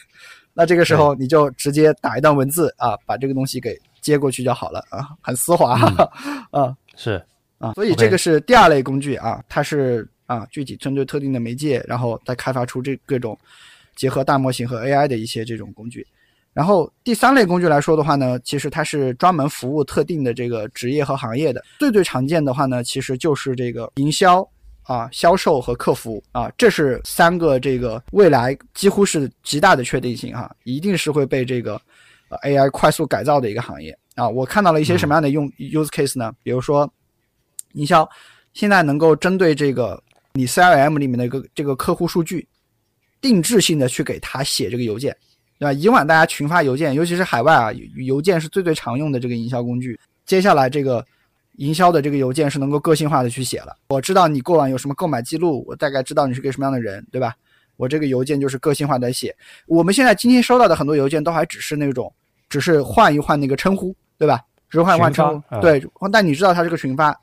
那这个时候你就直接打一段文字啊，把这个东西给接过去就好了啊，很丝滑 啊是，啊，所以这个是第二类工具啊，它是啊具体针对特定的媒介，然后再开发出这各种结合大模型和 AI 的一些这种工具。然后第三类工具来说的话呢，其实它是专门服务特定的这个职业和行业的。最最常见的话呢，其实就是这个营销啊、销售和客服啊，这是三个这个未来几乎是极大的确定性哈，一定是会被这个呃 AI 快速改造的一个行业啊。我看到了一些什么样的用、use case 呢？比如说营销，现在能够针对这个你 CRM 里面的一个这个客户数据，定制性的去给他写这个邮件。对吧？以往大家群发邮件，尤其是海外啊，邮件是最最常用的这个营销工具。接下来这个营销的这个邮件是能够个性化的去写了。我知道你过往有什么购买记录，我大概知道你是个什么样的人，对吧？我这个邮件就是个性化的写。我们现在今天收到的很多邮件都还只是那种，只是换一换那个称呼，对吧？只是换一换称呼，对。但你知道它是个群发，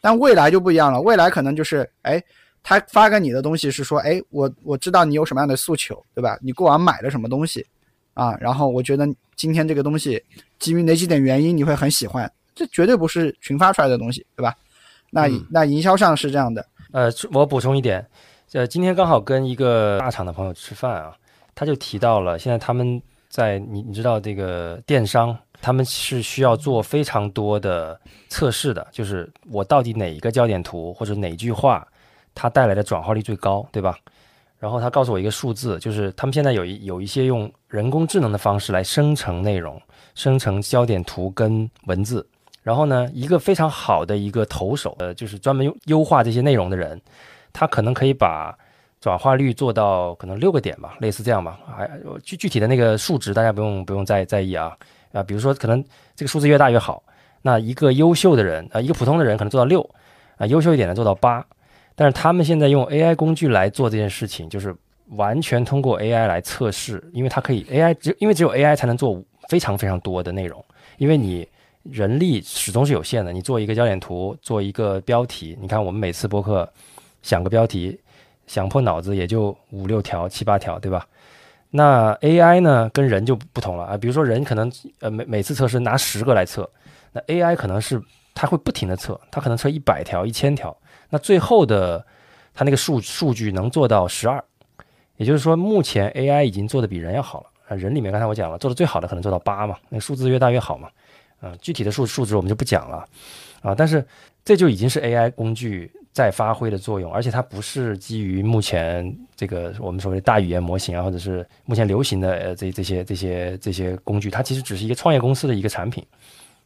但未来就不一样了，未来可能就是，哎，他发给你的东西是说，哎，我我知道你有什么样的诉求，对吧？你过往买了什么东西，啊，然后我觉得今天这个东西基于哪几点原因你会很喜欢，这绝对不是群发出来的东西，对吧？那、嗯那营销上是这样的，呃，我补充一点，呃，今天刚好跟一个大厂的朋友吃饭啊，他就提到了，现在他们在你你知道这个电商，他们是需要做非常多的测试的，就是我到底哪一个焦点图或者哪句话，它带来的转化率最高，对吧？然后他告诉我一个数字，就是他们现在有一有一些用人工智能的方式来生成内容，生成焦点图跟文字。然后呢，一个非常好的一个投手，呃，就是专门优优化这些内容的人，他可能可以把转化率做到可能六个点吧，类似这样吧。还具具体的那个数值，大家不用不用在在意啊啊，比如说可能这个数字越大越好。那一个优秀的人啊，一个普通的人可能做到六啊，优秀一点的做到八。但是他们现在用 AI 工具来做这件事情，就是完全通过 AI 来测试，因为它可以 AI 只因为只有 AI 才能做非常非常多的内容，因为你。人力始终是有限的，你做一个焦点图，做一个标题，你看我们每次播客想个标题，想破脑子也就五六条、七八条，对吧？那 AI 呢，跟人就不同了啊。比如说人可能呃每每次测试拿十个来测，那 AI 可能是它会不停的测，它可能测一百条、一千条，那最后的它那个数数据能做到十二，也就是说目前 AI 已经做的比人要好了。人里面刚才我讲了，做的最好的可能做到八嘛，那数字越大越好嘛。嗯，具体的数数值我们就不讲了，啊，但是这就已经是 AI 工具在发挥的作用，而且它不是基于目前这个我们所谓的大语言模型啊，或者是目前流行的呃这这些这些这些工具，它其实只是一个创业公司的一个产品，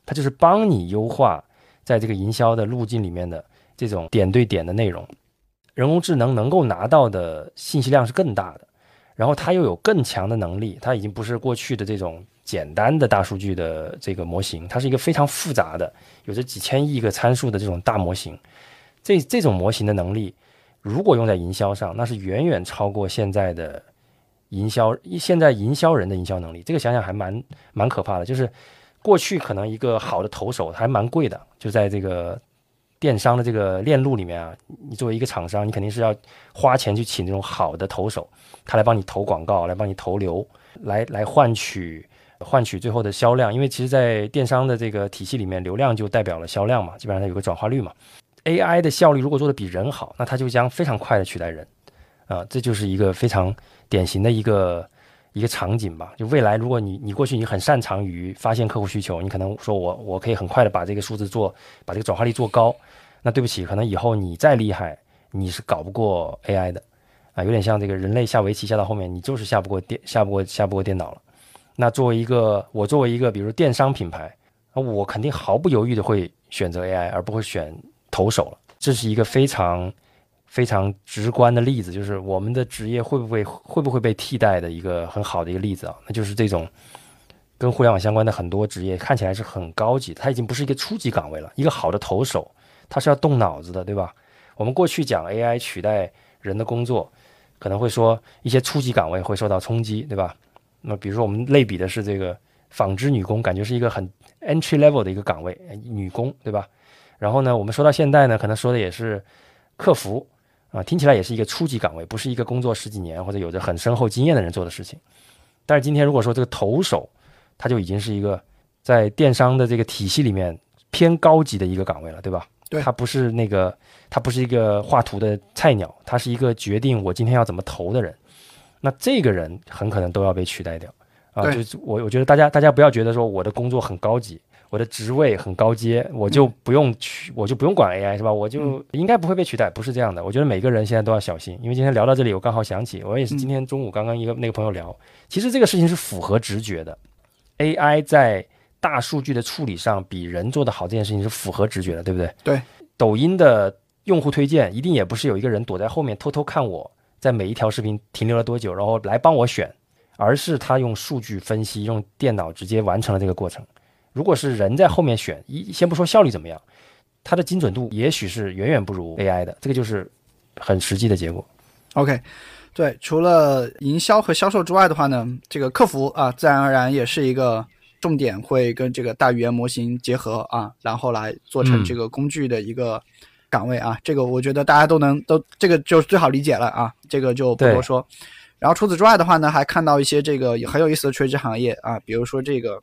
它就是帮你优化在这个营销的路径里面的这种点对点的内容，人工智能能够拿到的信息量是更大的，然后它又有更强的能力，它已经不是过去的这种。简单的大数据的这个模型，它是一个非常复杂的，有着几千亿个参数的这种大模型。这这种模型的能力，如果用在营销上，那是远远超过现在的营销现在营销人的营销能力。这个想想还蛮蛮可怕的。就是过去可能一个好的投手还蛮贵的，就在这个电商的这个链路里面啊，你作为一个厂商，你肯定是要花钱去请这种好的投手，他来帮你投广告，来帮你投流，来来换取。换取最后的销量，因为其实，在电商的这个体系里面，流量就代表了销量嘛，基本上它有个转化率嘛。AI 的效率如果做的比人好，那它就将非常快的取代人，啊，这就是一个非常典型的一个一个场景吧。就未来，如果你你过去你很擅长于发现客户需求，你可能说我我可以很快的把这个数字做，把这个转化率做高，那对不起，可能以后你再厉害，你是搞不过 AI 的，啊，有点像这个人类下围棋下到后面，你就是下不过电下不过下不过电脑了。那作为一个我作为一个比如电商品牌，那我肯定毫不犹豫的会选择 AI，而不会选投手了。这是一个非常非常直观的例子，就是我们的职业会不会会不会被替代的一个很好的一个例子啊。那就是这种跟互联网相关的很多职业看起来是很高级，它已经不是一个初级岗位了。一个好的投手，他是要动脑子的，对吧？我们过去讲 AI 取代人的工作，可能会说一些初级岗位会受到冲击，对吧？那比如说，我们类比的是这个纺织女工，感觉是一个很 entry level 的一个岗位，女工，对吧？然后呢，我们说到现在呢，可能说的也是客服啊，听起来也是一个初级岗位，不是一个工作十几年或者有着很深厚经验的人做的事情。但是今天如果说这个投手，他就已经是一个在电商的这个体系里面偏高级的一个岗位了，对吧？对，他不是那个，他不是一个画图的菜鸟，他是一个决定我今天要怎么投的人。那这个人很可能都要被取代掉啊！就是我，我觉得大家大家不要觉得说我的工作很高级，我的职位很高阶，我就不用去，我就不用管 AI 是吧？我就应该不会被取代，不是这样的。我觉得每个人现在都要小心，因为今天聊到这里，我刚好想起，我也是今天中午刚刚一个那个朋友聊，其实这个事情是符合直觉的，AI 在大数据的处理上比人做的好，这件事情是符合直觉的，对不对？对，抖音的用户推荐一定也不是有一个人躲在后面偷偷看我。在每一条视频停留了多久，然后来帮我选，而是他用数据分析，用电脑直接完成了这个过程。如果是人在后面选，一先不说效率怎么样，它的精准度也许是远远不如 AI 的，这个就是很实际的结果。OK，对，除了营销和销售之外的话呢，这个客服啊，自然而然也是一个重点，会跟这个大语言模型结合啊，然后来做成这个工具的一个。岗位啊，这个我觉得大家都能都这个就最好理解了啊，这个就不多说。然后除此之外的话呢，还看到一些这个很有意思的垂直行业啊，比如说这个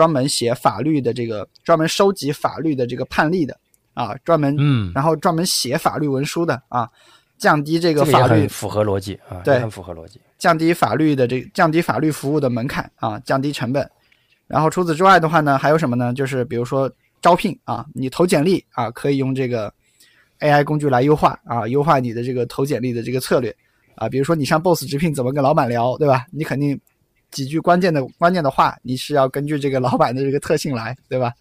专门写法律的这个专门收集法律的这个判例的啊，专门嗯，然后专门写法律文书的啊，降低这个法律符合逻辑啊，对，很符合逻辑，降低法律的这降低法律服务的门槛啊，降低成本。然后除此之外的话呢，还有什么呢？就是比如说招聘啊，你投简历啊，可以用这个。AI 工具来优化啊，优化你的这个投简历的这个策略啊，比如说你上 Boss 直聘怎么跟老板聊，对吧？你肯定几句关键的关键的话，你是要根据这个老板的这个特性来，对吧？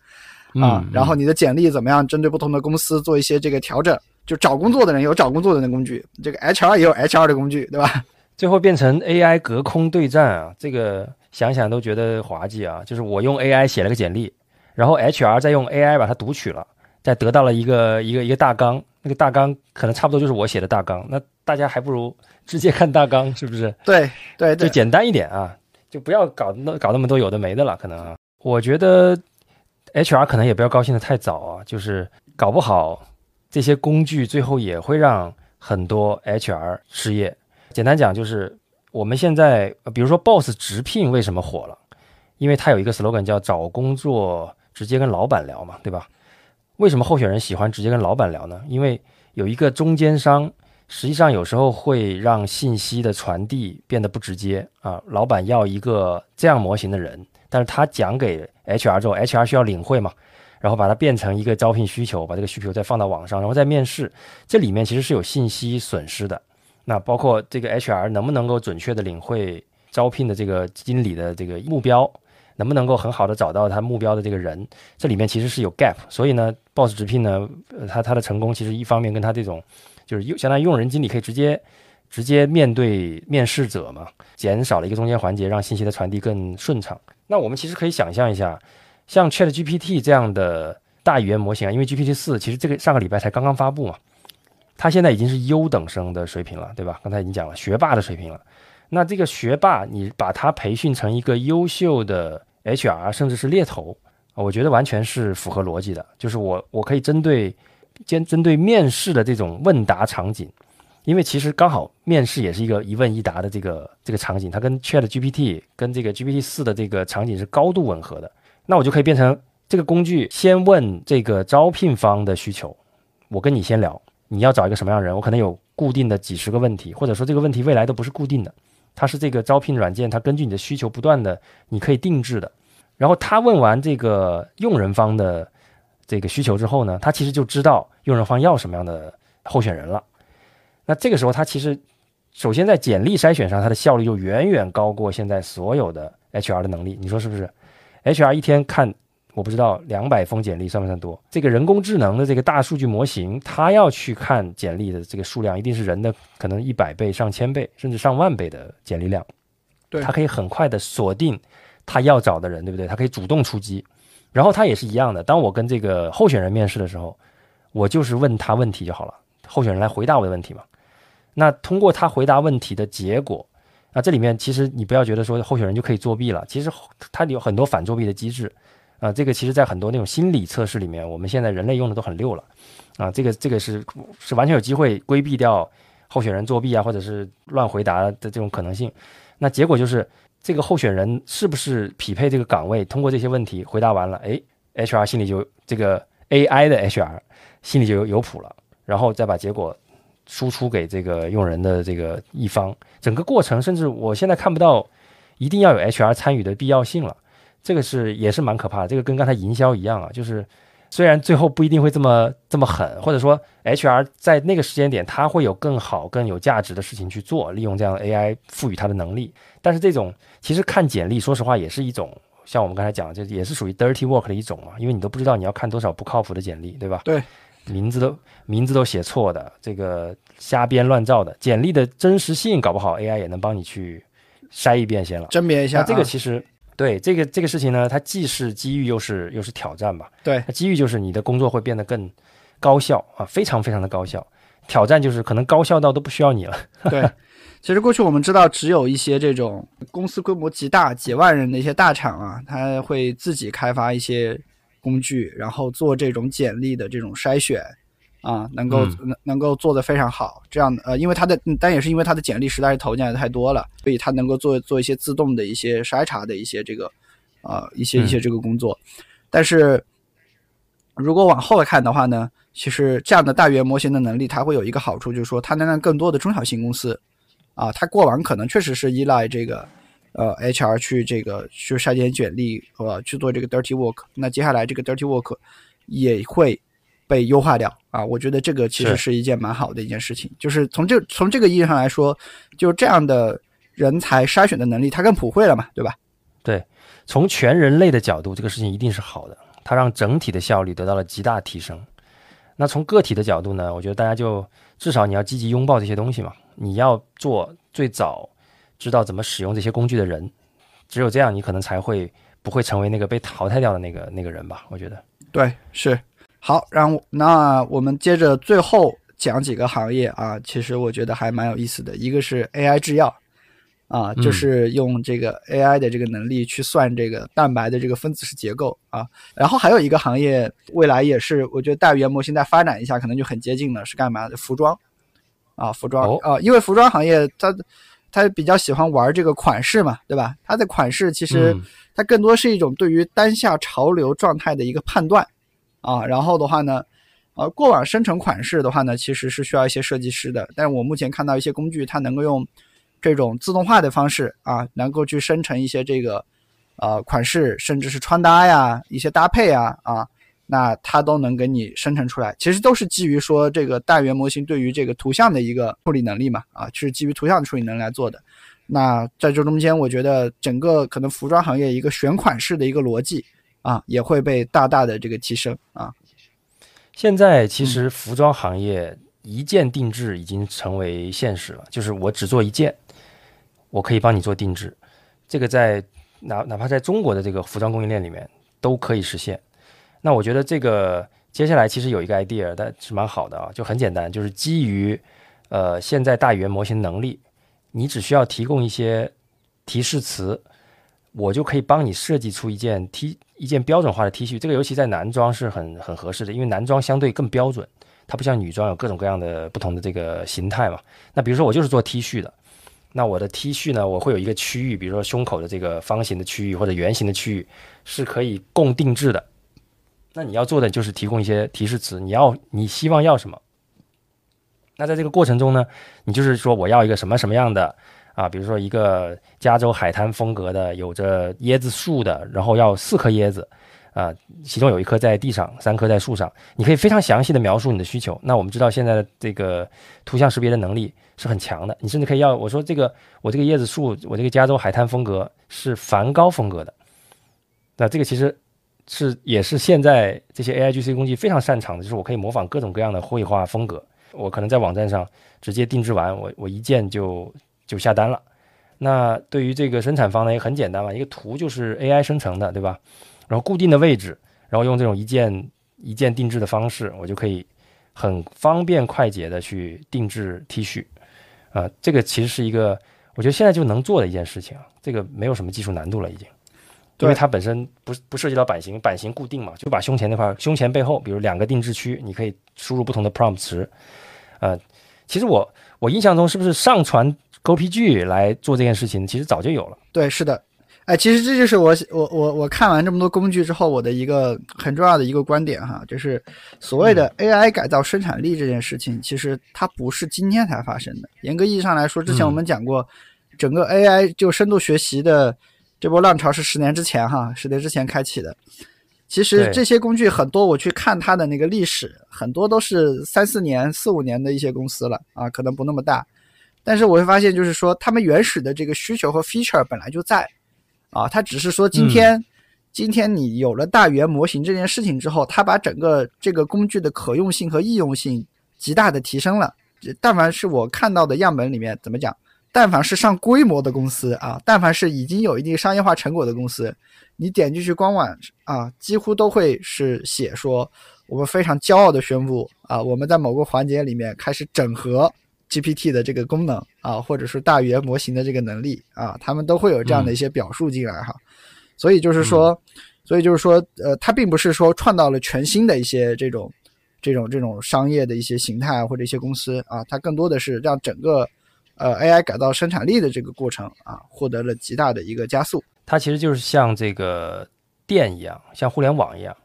啊，然后你的简历怎么样？针对不同的公司做一些这个调整。就找工作的人有找工作的人工具，这个 HR 也有 HR 的工具，对吧？最后变成 AI 隔空对战啊，这个想想都觉得滑稽啊。就是我用 AI 写了个简历，然后 HR 再用 AI 把它读取了，再得到了一个一个一个大纲，那个大纲可能差不多就是我写的大纲。那大家还不如直接看大纲，是不是？对对对，就简单一点啊，就不要搞那搞那么多有的没的了。可能啊，我觉得 HR 可能也不要高兴的太早啊，就是搞不好。这些工具最后也会让很多 HR 失业。简单讲就是，我们现在比如说 Boss 直聘为什么火了？因为它有一个 slogan 叫“找工作直接跟老板聊”嘛，对吧？为什么候选人喜欢直接跟老板聊呢？因为有一个中间商，实际上有时候会让信息的传递变得不直接啊。老板要一个这样模型的人，但是他讲给 HR 之后，HR 需要领会嘛。然后把它变成一个招聘需求，把这个需求再放到网上，然后再面试，这里面其实是有信息损失的。那包括这个 HR 能不能够准确的领会招聘的这个经理的这个目标，能不能够很好的找到他目标的这个人，这里面其实是有 gap。所以呢，Boss 直聘呢，他他的成功其实一方面跟他这种就是用相当于用人经理可以直接直接面对面试者嘛，减少了一个中间环节，让信息的传递更顺畅。那我们其实可以想象一下。像 Chat GPT 这样的大语言模型啊，因为 GPT 四其实这个上个礼拜才刚刚发布嘛，它现在已经是优等生的水平了，对吧？刚才已经讲了学霸的水平了。那这个学霸，你把它培训成一个优秀的 HR，甚至是猎头，我觉得完全是符合逻辑的。就是我我可以针对兼针对面试的这种问答场景，因为其实刚好面试也是一个一问一答的这个这个场景，它跟 Chat GPT 跟这个 GPT 四的这个场景是高度吻合的。那我就可以变成这个工具，先问这个招聘方的需求，我跟你先聊，你要找一个什么样的人？我可能有固定的几十个问题，或者说这个问题未来都不是固定的，它是这个招聘软件，它根据你的需求不断的，你可以定制的。然后他问完这个用人方的这个需求之后呢，他其实就知道用人方要什么样的候选人了。那这个时候，他其实首先在简历筛选上，他的效率就远远高过现在所有的 HR 的能力，你说是不是？HR 一天看我不知道两百封简历算不算多？这个人工智能的这个大数据模型，它要去看简历的这个数量，一定是人的可能一百倍、上千倍，甚至上万倍的简历量。对，它可以很快的锁定他要找的人，对不对？它可以主动出击。然后他也是一样的，当我跟这个候选人面试的时候，我就是问他问题就好了，候选人来回答我的问题嘛。那通过他回答问题的结果。啊，这里面其实你不要觉得说候选人就可以作弊了，其实他有很多反作弊的机制，啊，这个其实在很多那种心理测试里面，我们现在人类用的都很溜了，啊，这个这个是是完全有机会规避掉候选人作弊啊，或者是乱回答的这种可能性。那结果就是这个候选人是不是匹配这个岗位，通过这些问题回答完了，哎，HR 心里就这个 AI 的 HR 心里就有有谱了，然后再把结果。输出给这个用人的这个一方，整个过程甚至我现在看不到一定要有 HR 参与的必要性了，这个是也是蛮可怕的。这个跟刚才营销一样啊，就是虽然最后不一定会这么这么狠，或者说 HR 在那个时间点他会有更好更有价值的事情去做，利用这样 AI 赋予他的能力。但是这种其实看简历，说实话也是一种像我们刚才讲，就也是属于 dirty work 的一种嘛，因为你都不知道你要看多少不靠谱的简历，对吧？对。名字都名字都写错的，这个瞎编乱造的简历的真实性，搞不好 AI 也能帮你去筛一遍先了，甄别一下。这个其实对这个这个事情呢，它既是机遇，又是又是挑战吧。对，机遇就是你的工作会变得更高效啊，非常非常的高效。挑战就是可能高效到都不需要你了。对，其实过去我们知道，只有一些这种公司规模极大、几万人的一些大厂啊，它会自己开发一些。工具，然后做这种简历的这种筛选，啊，能够能能够做得非常好。这样呃，因为他的，但也是因为他的简历实在是投进来的太多了，所以他能够做做一些自动的一些筛查的一些这个，呃，一些一些这个工作。但是，如果往后来看的话呢，其实这样的大语言模型的能力，它会有一个好处，就是说它能让更多的中小型公司，啊，它过往可能确实是依赖这个。呃，HR 去这个去筛选简历和去做这个 dirty work，那接下来这个 dirty work 也会被优化掉啊，我觉得这个其实是是一件蛮好的一件事情。就是从这从这个意义上来说，就这样的人才筛选的能力，它更普惠了嘛，对吧？对从全人类的角度，这个事情一定是好的，它让整体的效率得到了极大提升。那从个体的角度呢，我觉得大家就至少你要积极拥抱这些东西嘛，你要做最早知道怎么使用这些工具的人，只有这样，你可能才会不会成为那个被淘汰掉的那个那个人吧？我觉得。对，是好。然后那我们接着最后讲几个行业啊，其实我觉得还蛮有意思的。一个是 AI 制药啊，嗯就是用这个 AI 的这个能力去算这个蛋白的这个分子式结构啊。然后还有一个行业，未来也是我觉得大语言模型再发展一下，可能就很接近了，是干嘛的？服装啊，服装哦啊，因为服装行业它它比较喜欢玩这个款式嘛，对吧？它的款式其实。嗯它更多是一种对于当下潮流状态的一个判断啊。然后的话呢，呃，过往生成款式的话呢，其实是需要一些设计师的。但是我目前看到一些工具，它能够用这种自动化的方式啊，能够去生成一些这个呃款式，甚至是穿搭呀、一些搭配啊啊，那它都能给你生成出来。其实都是基于说这个大语言模型对于这个图像的一个处理能力嘛啊，是基于图像处理能来做的。那在这中间，我觉得整个可能服装行业一个选款式的一个逻辑啊，也会被大大的这个提升啊。现在其实服装行业一件定制已经成为现实了，就是我只做一件，我可以帮你做定制。这个在哪哪怕在中国的这个服装供应链里面都可以实现。那我觉得这个接下来其实有一个 idea，但是蛮好的啊，就很简单，就是基于呃现在大语言模型能力，你只需要提供一些提示词，我就可以帮你设计出一件 T 一件标准化的 T 恤。这个尤其在男装是很很合适的，因为男装相对更标准，它不像女装有各种各样的不同的这个形态嘛。那比如说我就是做 T 恤的，那我的 T 恤呢，我会有一个区域，比如说胸口的这个方形的区域或者圆形的区域是可以供定制的。那你要做的就是提供一些提示词，你要你希望要什么？那在这个过程中呢，你就是说我要一个什么什么样的啊，比如说一个加州海滩风格的，有着椰子树的，然后要四颗椰子啊，其中有一颗在地上，三颗在树上，你可以非常详细的描述你的需求。那我们知道现在的这个图像识别的能力是很强的，你甚至可以要我说这个我这个椰子树，我这个加州海滩风格是梵高风格的，那这个其实。是，也是现在这些 AI GC 工具非常擅长的，就是我可以模仿各种各样的绘画风格，我可能在网站上直接定制完，我我一键就就下单了。那对于这个生产方呢，也很简单嘛，一个图就是 AI 生成的，对吧？然后固定的位置，然后用这种一键一键定制的方式，我就可以很方便快捷的去定制 T 恤啊、这个其实是一个我觉得现在就能做的一件事情啊，这个没有什么技术难度了已经。因为它本身不不涉及到版型，版型固定嘛，就把胸前那块胸前背后，比如两个定制区，你可以输入不同的 prompt 词。呃，其实我我印象中是不是上传 GoPG 来做这件事情，其实早就有了。对，是的。哎，其实这就是我我我我看完这么多工具之后，我的一个很重要的一个观点哈，就是所谓的 AI 改造生产力这件事情，其实它不是今天才发生的。严格意义上来说，之前我们讲过，整个 AI 就深度学习的这波浪潮是十年之前哈，十年之前开启的。其实这些工具很多，我去看它的那个历史，很多都是三四年、四五年的一些公司了啊，可能不那么大。但是我会发现，就是说他们原始的这个需求和 feature 本来就在，啊，它只是说今天、今天你有了大语言模型这件事情之后，它把整个这个工具的可用性和易用性极大的提升了。这但凡是我看到的样本里面，怎么讲？但凡是上规模的公司啊，但凡是已经有一定商业化成果的公司，你点进去官网啊，几乎都会是写说，我们非常骄傲的宣布啊，我们在某个环节里面开始整合 GPT 的这个功能啊，或者是大语言模型的这个能力啊，他们都会有这样的一些表述进来哈。所以就是说，所以就是说，呃，它并不是说创造了全新的一些这种、这种、这种商业的一些形态或者一些公司啊，它更多的是让整个呃 AI 改造生产力的这个过程啊，获得了极大的一个加速。它其实就是像这个电一样，像互联网一样，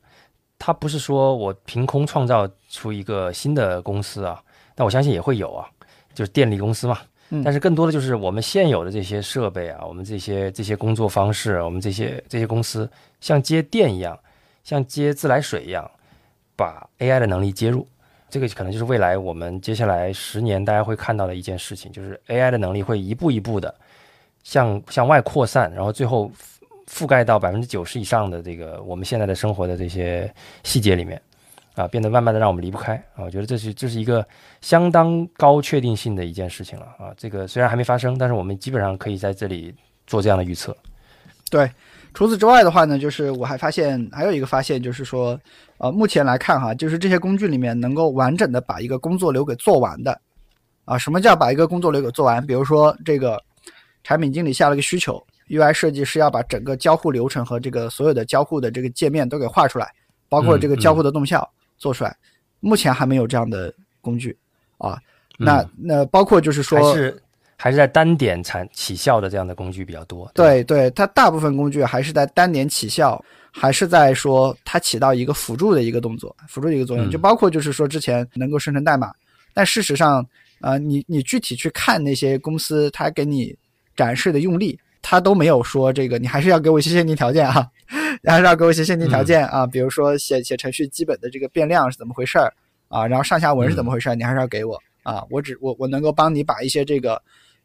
它不是说我凭空创造出一个新的公司啊，但我相信也会有啊，就是电力公司嘛。嗯但是更多的就是我们现有的这些设备啊，我们这些这些工作方式，我们这些这些公司像接电一样，像接自来水一样，把 AI 的能力接入这个可能就是未来我们接下来十年大家会看到的一件事情，就是 AI 的能力会一步一步的向向外扩散，然后最后覆盖到百分之九十以上的这个我们现在的生活的这些细节里面，啊，变得慢慢的让我们离不开啊。我觉得这是这是一个相当高确定性的一件事情了啊。这个虽然还没发生，但是我们基本上可以在这里做这样的预测。对，除此之外的话呢，就是我还发现还有一个发现，就是说，呃，目前来看哈，就是这些工具里面能够完整的把一个工作流给做完的，啊，什么叫把一个工作流给做完？比如说这个产品经理下了个需求，UI 设计师要把整个交互流程和这个所有的交互的这个界面都给画出来，包括这个交互的动效做出来，目前还没有这样的工具啊。那那包括就是说。还是还是在单点产起效的这样的工具比较多。对对，它大部分工具还是在单点起效，还是在说它起到一个辅助的一个动作，辅助的一个作用。就包括就是说之前能够生成代码，但事实上，呃，你你具体去看那些公司，它给你展示的用例，它都没有说这个，你还是要给我一些限定条件啊，还是要给我一些限定条件啊，比如说写写程序基本的这个变量是怎么回事儿啊，然后上下文是怎么回事儿，你还是要给我啊，我只我我能够帮你把一些这个。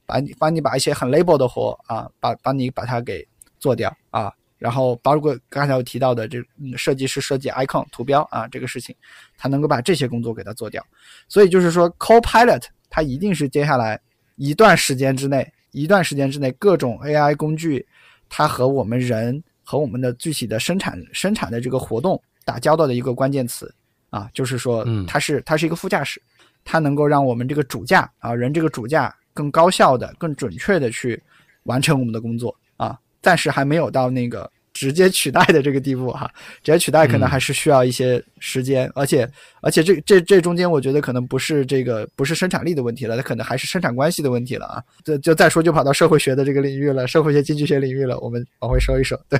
把你帮你把一些很 label 的活啊，把帮你把它给做掉啊，然后包括刚才我提到的这设计师设计 icon 图标啊这个事情，他能够把这些工作给他做掉。所以就是说，Copilot 它一定是接下来一段时间之内，一段时间之内各种 AI 工具，它和我们人和我们的具体的生产生产的这个活动打交道的一个关键词啊，就是说，它是它是一个副驾驶，它能够让我们这个主驾啊人这个主驾。更高效的、更准确的去完成我们的工作啊，暂时还没有到那个直接取代的这个地步哈。直接取代可能还是需要一些时间，而且而且这这这中间，我觉得可能不是这个不是生产力的问题了，它可能还是生产关系的问题了啊。这就再说就跑到社会学的这个领域了，社会学、经济学领域了，我们往回收一收。对，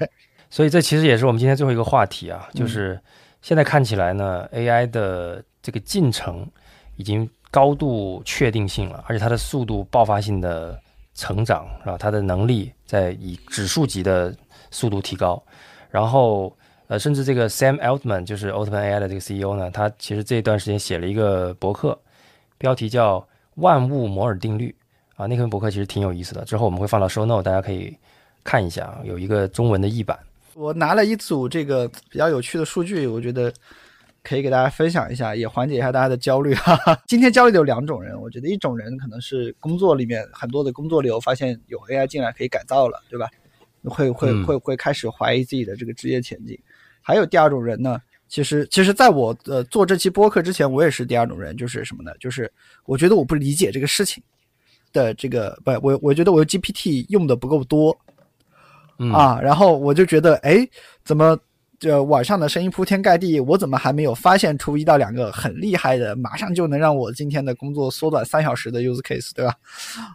所以这其实也是我们今天最后一个话题啊，就是现在看起来呢，AI 的这个进程已经。高度确定性了，而且它的速度爆发性的成长，是吧？它的能力在以指数级的速度提高，然后呃，甚至这个 Sam Altman 就是奥特曼 AI 的这个 CEO 呢，他其实这一段时间写了一个博客，标题叫《万物摩尔定律》啊，那篇博客其实挺有意思的，之后我们会放到 Show Note，大家可以看一下啊，有一个中文的译版。我拿了一组这个比较有趣的数据，我觉得。可以给大家分享一下，也缓解一下大家的焦虑哈哈。今天焦虑的有两种人，我觉得一种人可能是工作里面很多的工作流发现有 AI 进来可以改造了，对吧？会会会会开始怀疑自己的这个职业前景。还有第二种人呢，其实其实在我呃做这期播客之前，我也是第二种人，就是什么呢？就是我觉得我不理解这个事情的这个不，我我觉得我 GPT 用的不够多啊，然后我就觉得哎，怎么？这网上的声音铺天盖地，我怎么还没有发现出一到两个很厉害的，马上就能让我今天的工作缩短三小时的 use case，对吧？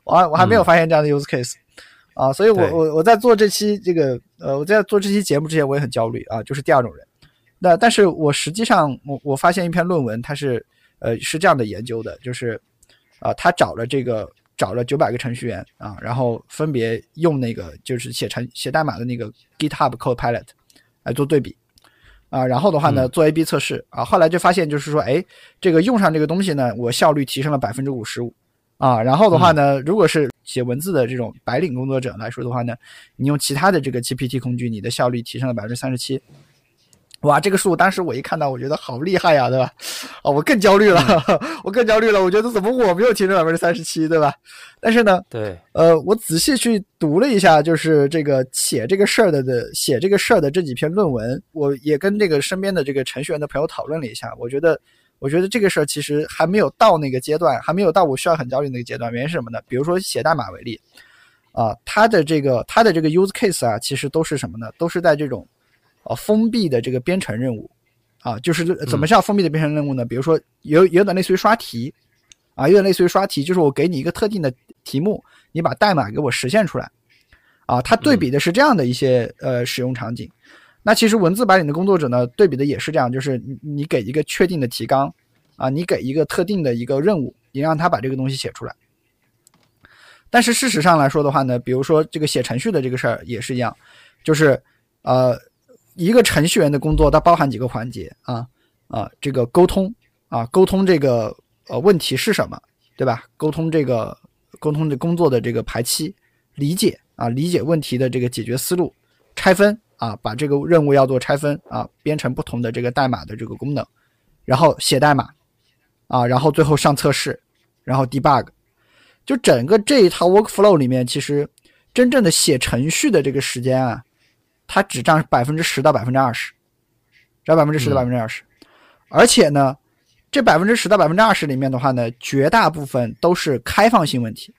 我我还没有发现这样的 use case，啊，所以我我我在做这期这个呃，我在做这期节目之前，我也很焦虑啊，就是第二种人。那但是我实际上我我发现一篇论文，它是呃是这样的研究的，就是啊，他找了这个找了九百个程序员啊，然后分别用那个就是写程写代码的那个 GitHub Copilot。来做对比，啊，然后的话呢，做 A/B 测试啊，后来就发现就是说，哎，这个用上这个东西呢，我效率提升了百分之五十五，啊，然后的话呢，如果是写文字的这种白领工作者来说的话呢，你用其他的这个 GPT 工具，你的效率提升了百分之三十七。哇，这个数当时我一看到，我觉得好厉害呀，对吧？啊，我更焦虑了，我更焦虑了。我觉得怎么我没有提升百分之三十七，对吧？但是呢，对，呃，我仔细去读了一下，就是这个写这个事儿的的写这个事儿的这几篇论文，我也跟这个身边的这个程序员的朋友讨论了一下。我觉得，我觉得这个事儿其实还没有到那个阶段，还没有到我需要很焦虑那个阶段。原因是什么呢？比如说写代码为例，啊，它的这个它的这个 use case 啊，其实都是什么呢？都是在这种。啊，封闭的这个编程任务，啊，就是怎么叫封闭的编程任务呢？比如说，有有点类似于刷题，啊，有点类似于刷题，就是我给你一个特定的题目，你把代码给我实现出来，啊，它对比的是这样的一些呃使用场景。那其实文字白领的工作者呢，对比的也是这样，就是你给一个确定的提纲，啊，你给一个特定的一个任务，你让他把这个东西写出来。但是事实上来说的话呢，比如说这个写程序的这个事儿也是一样，就是呃。一个程序员的工作，它包含几个环节啊啊，这个沟通啊，沟通这个呃问题是什么，对吧？沟通这个沟通的工作的这个排期，理解啊，理解问题的这个解决思路，拆分啊，把这个任务要做拆分啊，编成不同的这个代码的这个功能，然后写代码啊，然后最后上测试，然后 debug，就整个这一套 workflow 里面，其实真正的写程序的这个时间啊，它只占百分之十到百分之二十，占百分之十到百分之二十，而且呢。这百分之十到百分之二十里面的话呢，绝大部分都是开放性问题。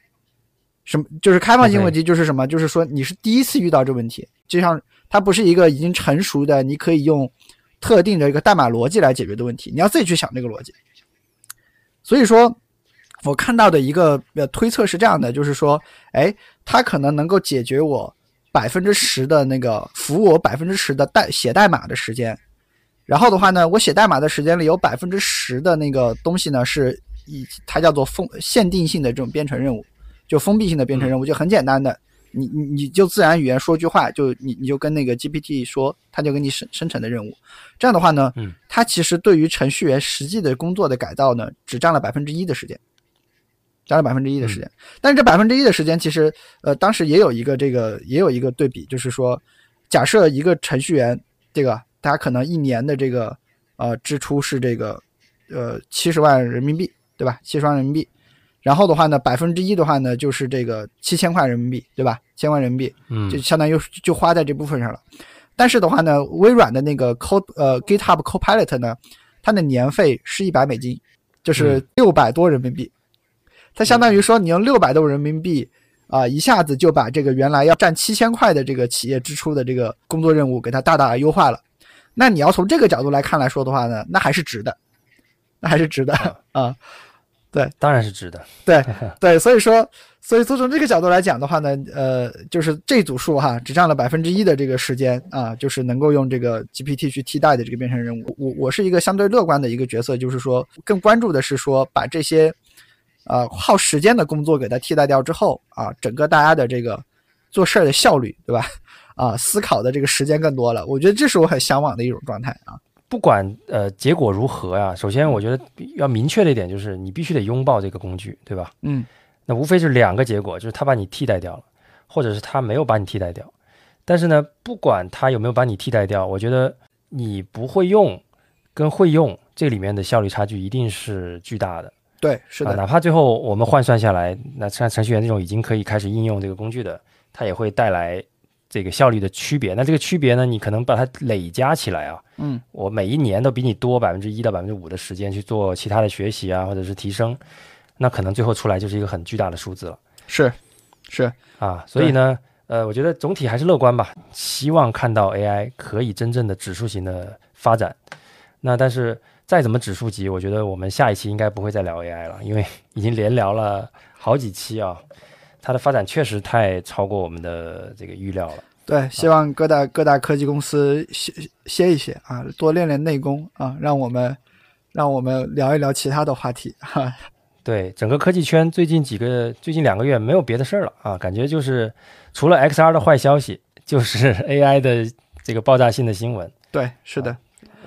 什么？就是开放性问题，就是什么？就是说你是第一次遇到这问题，就像它不是一个已经成熟的，你可以用特定的一个代码逻辑来解决的问题，你要自己去想这个逻辑。所以说，我看到的一个呃推测是这样的，就是说，哎，它可能能够解决我百分之十的那个服务我百分之十的代写代码的时间。然后的话呢，我写代码的时间里有百分之十的那个东西呢，是以它叫做封限定性的这种编程任务，就封闭性的编程任务，就很简单的，你你你就自然语言说句话，就你你就跟那个 GPT 说，它就给你生生成的任务。这样的话呢，嗯，它其实对于程序员实际的工作的改造呢，只占了百分之一的时间，占了百分之一的时间。但是这百分之一的时间，其实呃，当时也有一个这个也有一个对比，就是说，假设一个程序员这个。大家可能一年的这个呃支出是这个呃七十万人民币，对吧？七十万人民币，然后的话呢，百分之一的话呢，就是这个七千块人民币，对吧？千万人民币，嗯，就相当于就花在这部分上了。但是的话呢，微软的那个 Co 呃 GitHub Copilot 呢，它的年费是一百美金，就是六百多人民币。它相当于说，你用六百多人民币啊，一下子就把这个原来要占七千块的这个企业支出的这个工作任务，给它大大的优化了。那你要从这个角度来看来说的话呢，那还是值的，那还是值的啊，对，当然是值的，对 对，所以说，所以说从这个角度来讲的话呢，呃，就是这组数哈，只占了百分之一的这个时间啊，就是能够用这个 GPT 去替代的这个编程任务。我我是一个相对乐观的一个角色，就是说更关注的是说把这些呃耗时间的工作给它替代掉之后啊，整个大家的这个做事儿的效率，对吧？啊，思考的这个时间更多了，我觉得这是我很向往的一种状态啊。不管呃结果如何呀，首先我觉得要明确的一点就是，你必须得拥抱这个工具，对吧？嗯，那无非是两个结果，就是它把你替代掉了，或者是它没有把你替代掉。但是呢，不管它有没有把你替代掉，我觉得你不会用跟会用这里面的效率差距一定是巨大的。对，是的。哪怕最后我们换算下来，那像程序员这种已经可以开始应用这个工具的，它也会带来。这个效率的区别，那这个区别呢？你可能把它累加起来啊，嗯，我每一年都比你多百分之一到百分之五的时间去做其他的学习啊，或者是提升，那可能最后出来就是一个很巨大的数字了。是，是啊，所以呢，呃，我觉得总体还是乐观吧，希望看到 AI 可以真正的指数型的发展。那但是再怎么指数级，我觉得我们下一期应该不会再聊 AI 了，因为已经连聊了好几期啊。它的发展确实太超过我们的这个预料了。对，希望各大各大科技公司歇歇一歇啊，多练练内功啊，让我们让我们聊一聊其他的话题哈。对，整个科技圈最近几个最近两个月没有别的事儿了啊，感觉就是除了 XR 的坏消息，就是 AI 的这个爆炸性的新闻。对，是的。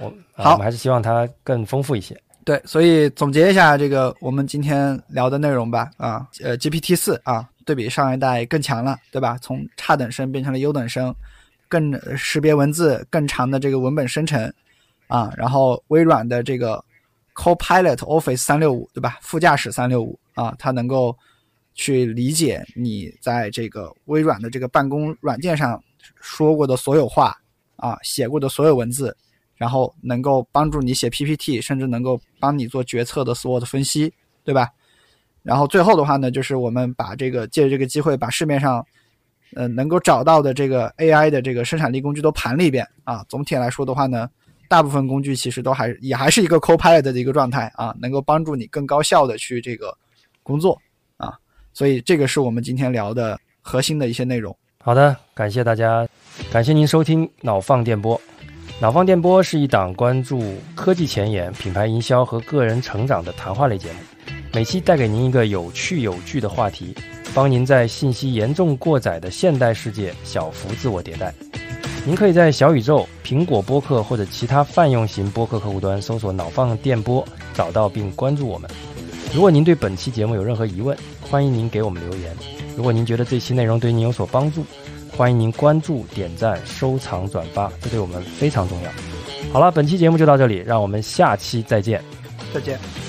我好，我们还是希望它更丰富一些。对，所以总结一下这个我们今天聊的内容吧啊，呃，GPT 四啊。对比上一代更强了，对吧？从差等生变成了优等生，更识别文字更长的这个文本生成啊，然后微软的这个 Copilot Office 三六五，对吧？副驾驶三六五啊，它能够去理解你在这个微软的这个办公软件上说过的所有话啊，写过的所有文字，然后能够帮助你写 PPT，甚至能够帮你做决策的所有的分析，对吧？然后最后的话呢，就是我们把这个借着这个机会，把市面上，呃，能够找到的这个 AI 的这个生产力工具都盘了一遍啊。总体来说的话呢，大部分工具其实都还也还是一个 Copilot 的一个状态啊，能够帮助你更高效的去这个工作啊。所以这个是我们今天聊的核心的一些内容。好的，感谢大家，感谢您收听脑放电波。脑放电波是一档关注科技前沿、品牌营销和个人成长的谈话类节目。每期带给您一个有趣有据的话题，帮您在信息严重过载的现代世界小幅自我迭代。您可以在小宇宙、苹果播客或者其他泛用型播客客户端搜索“脑放电波”，找到并关注我们。如果您对本期节目有任何疑问，欢迎您给我们留言。如果您觉得这期内容对您有所帮助，欢迎您关注、点赞、收藏、转发，这对我们非常重要。好了，本期节目就到这里，让我们下期再见。再见。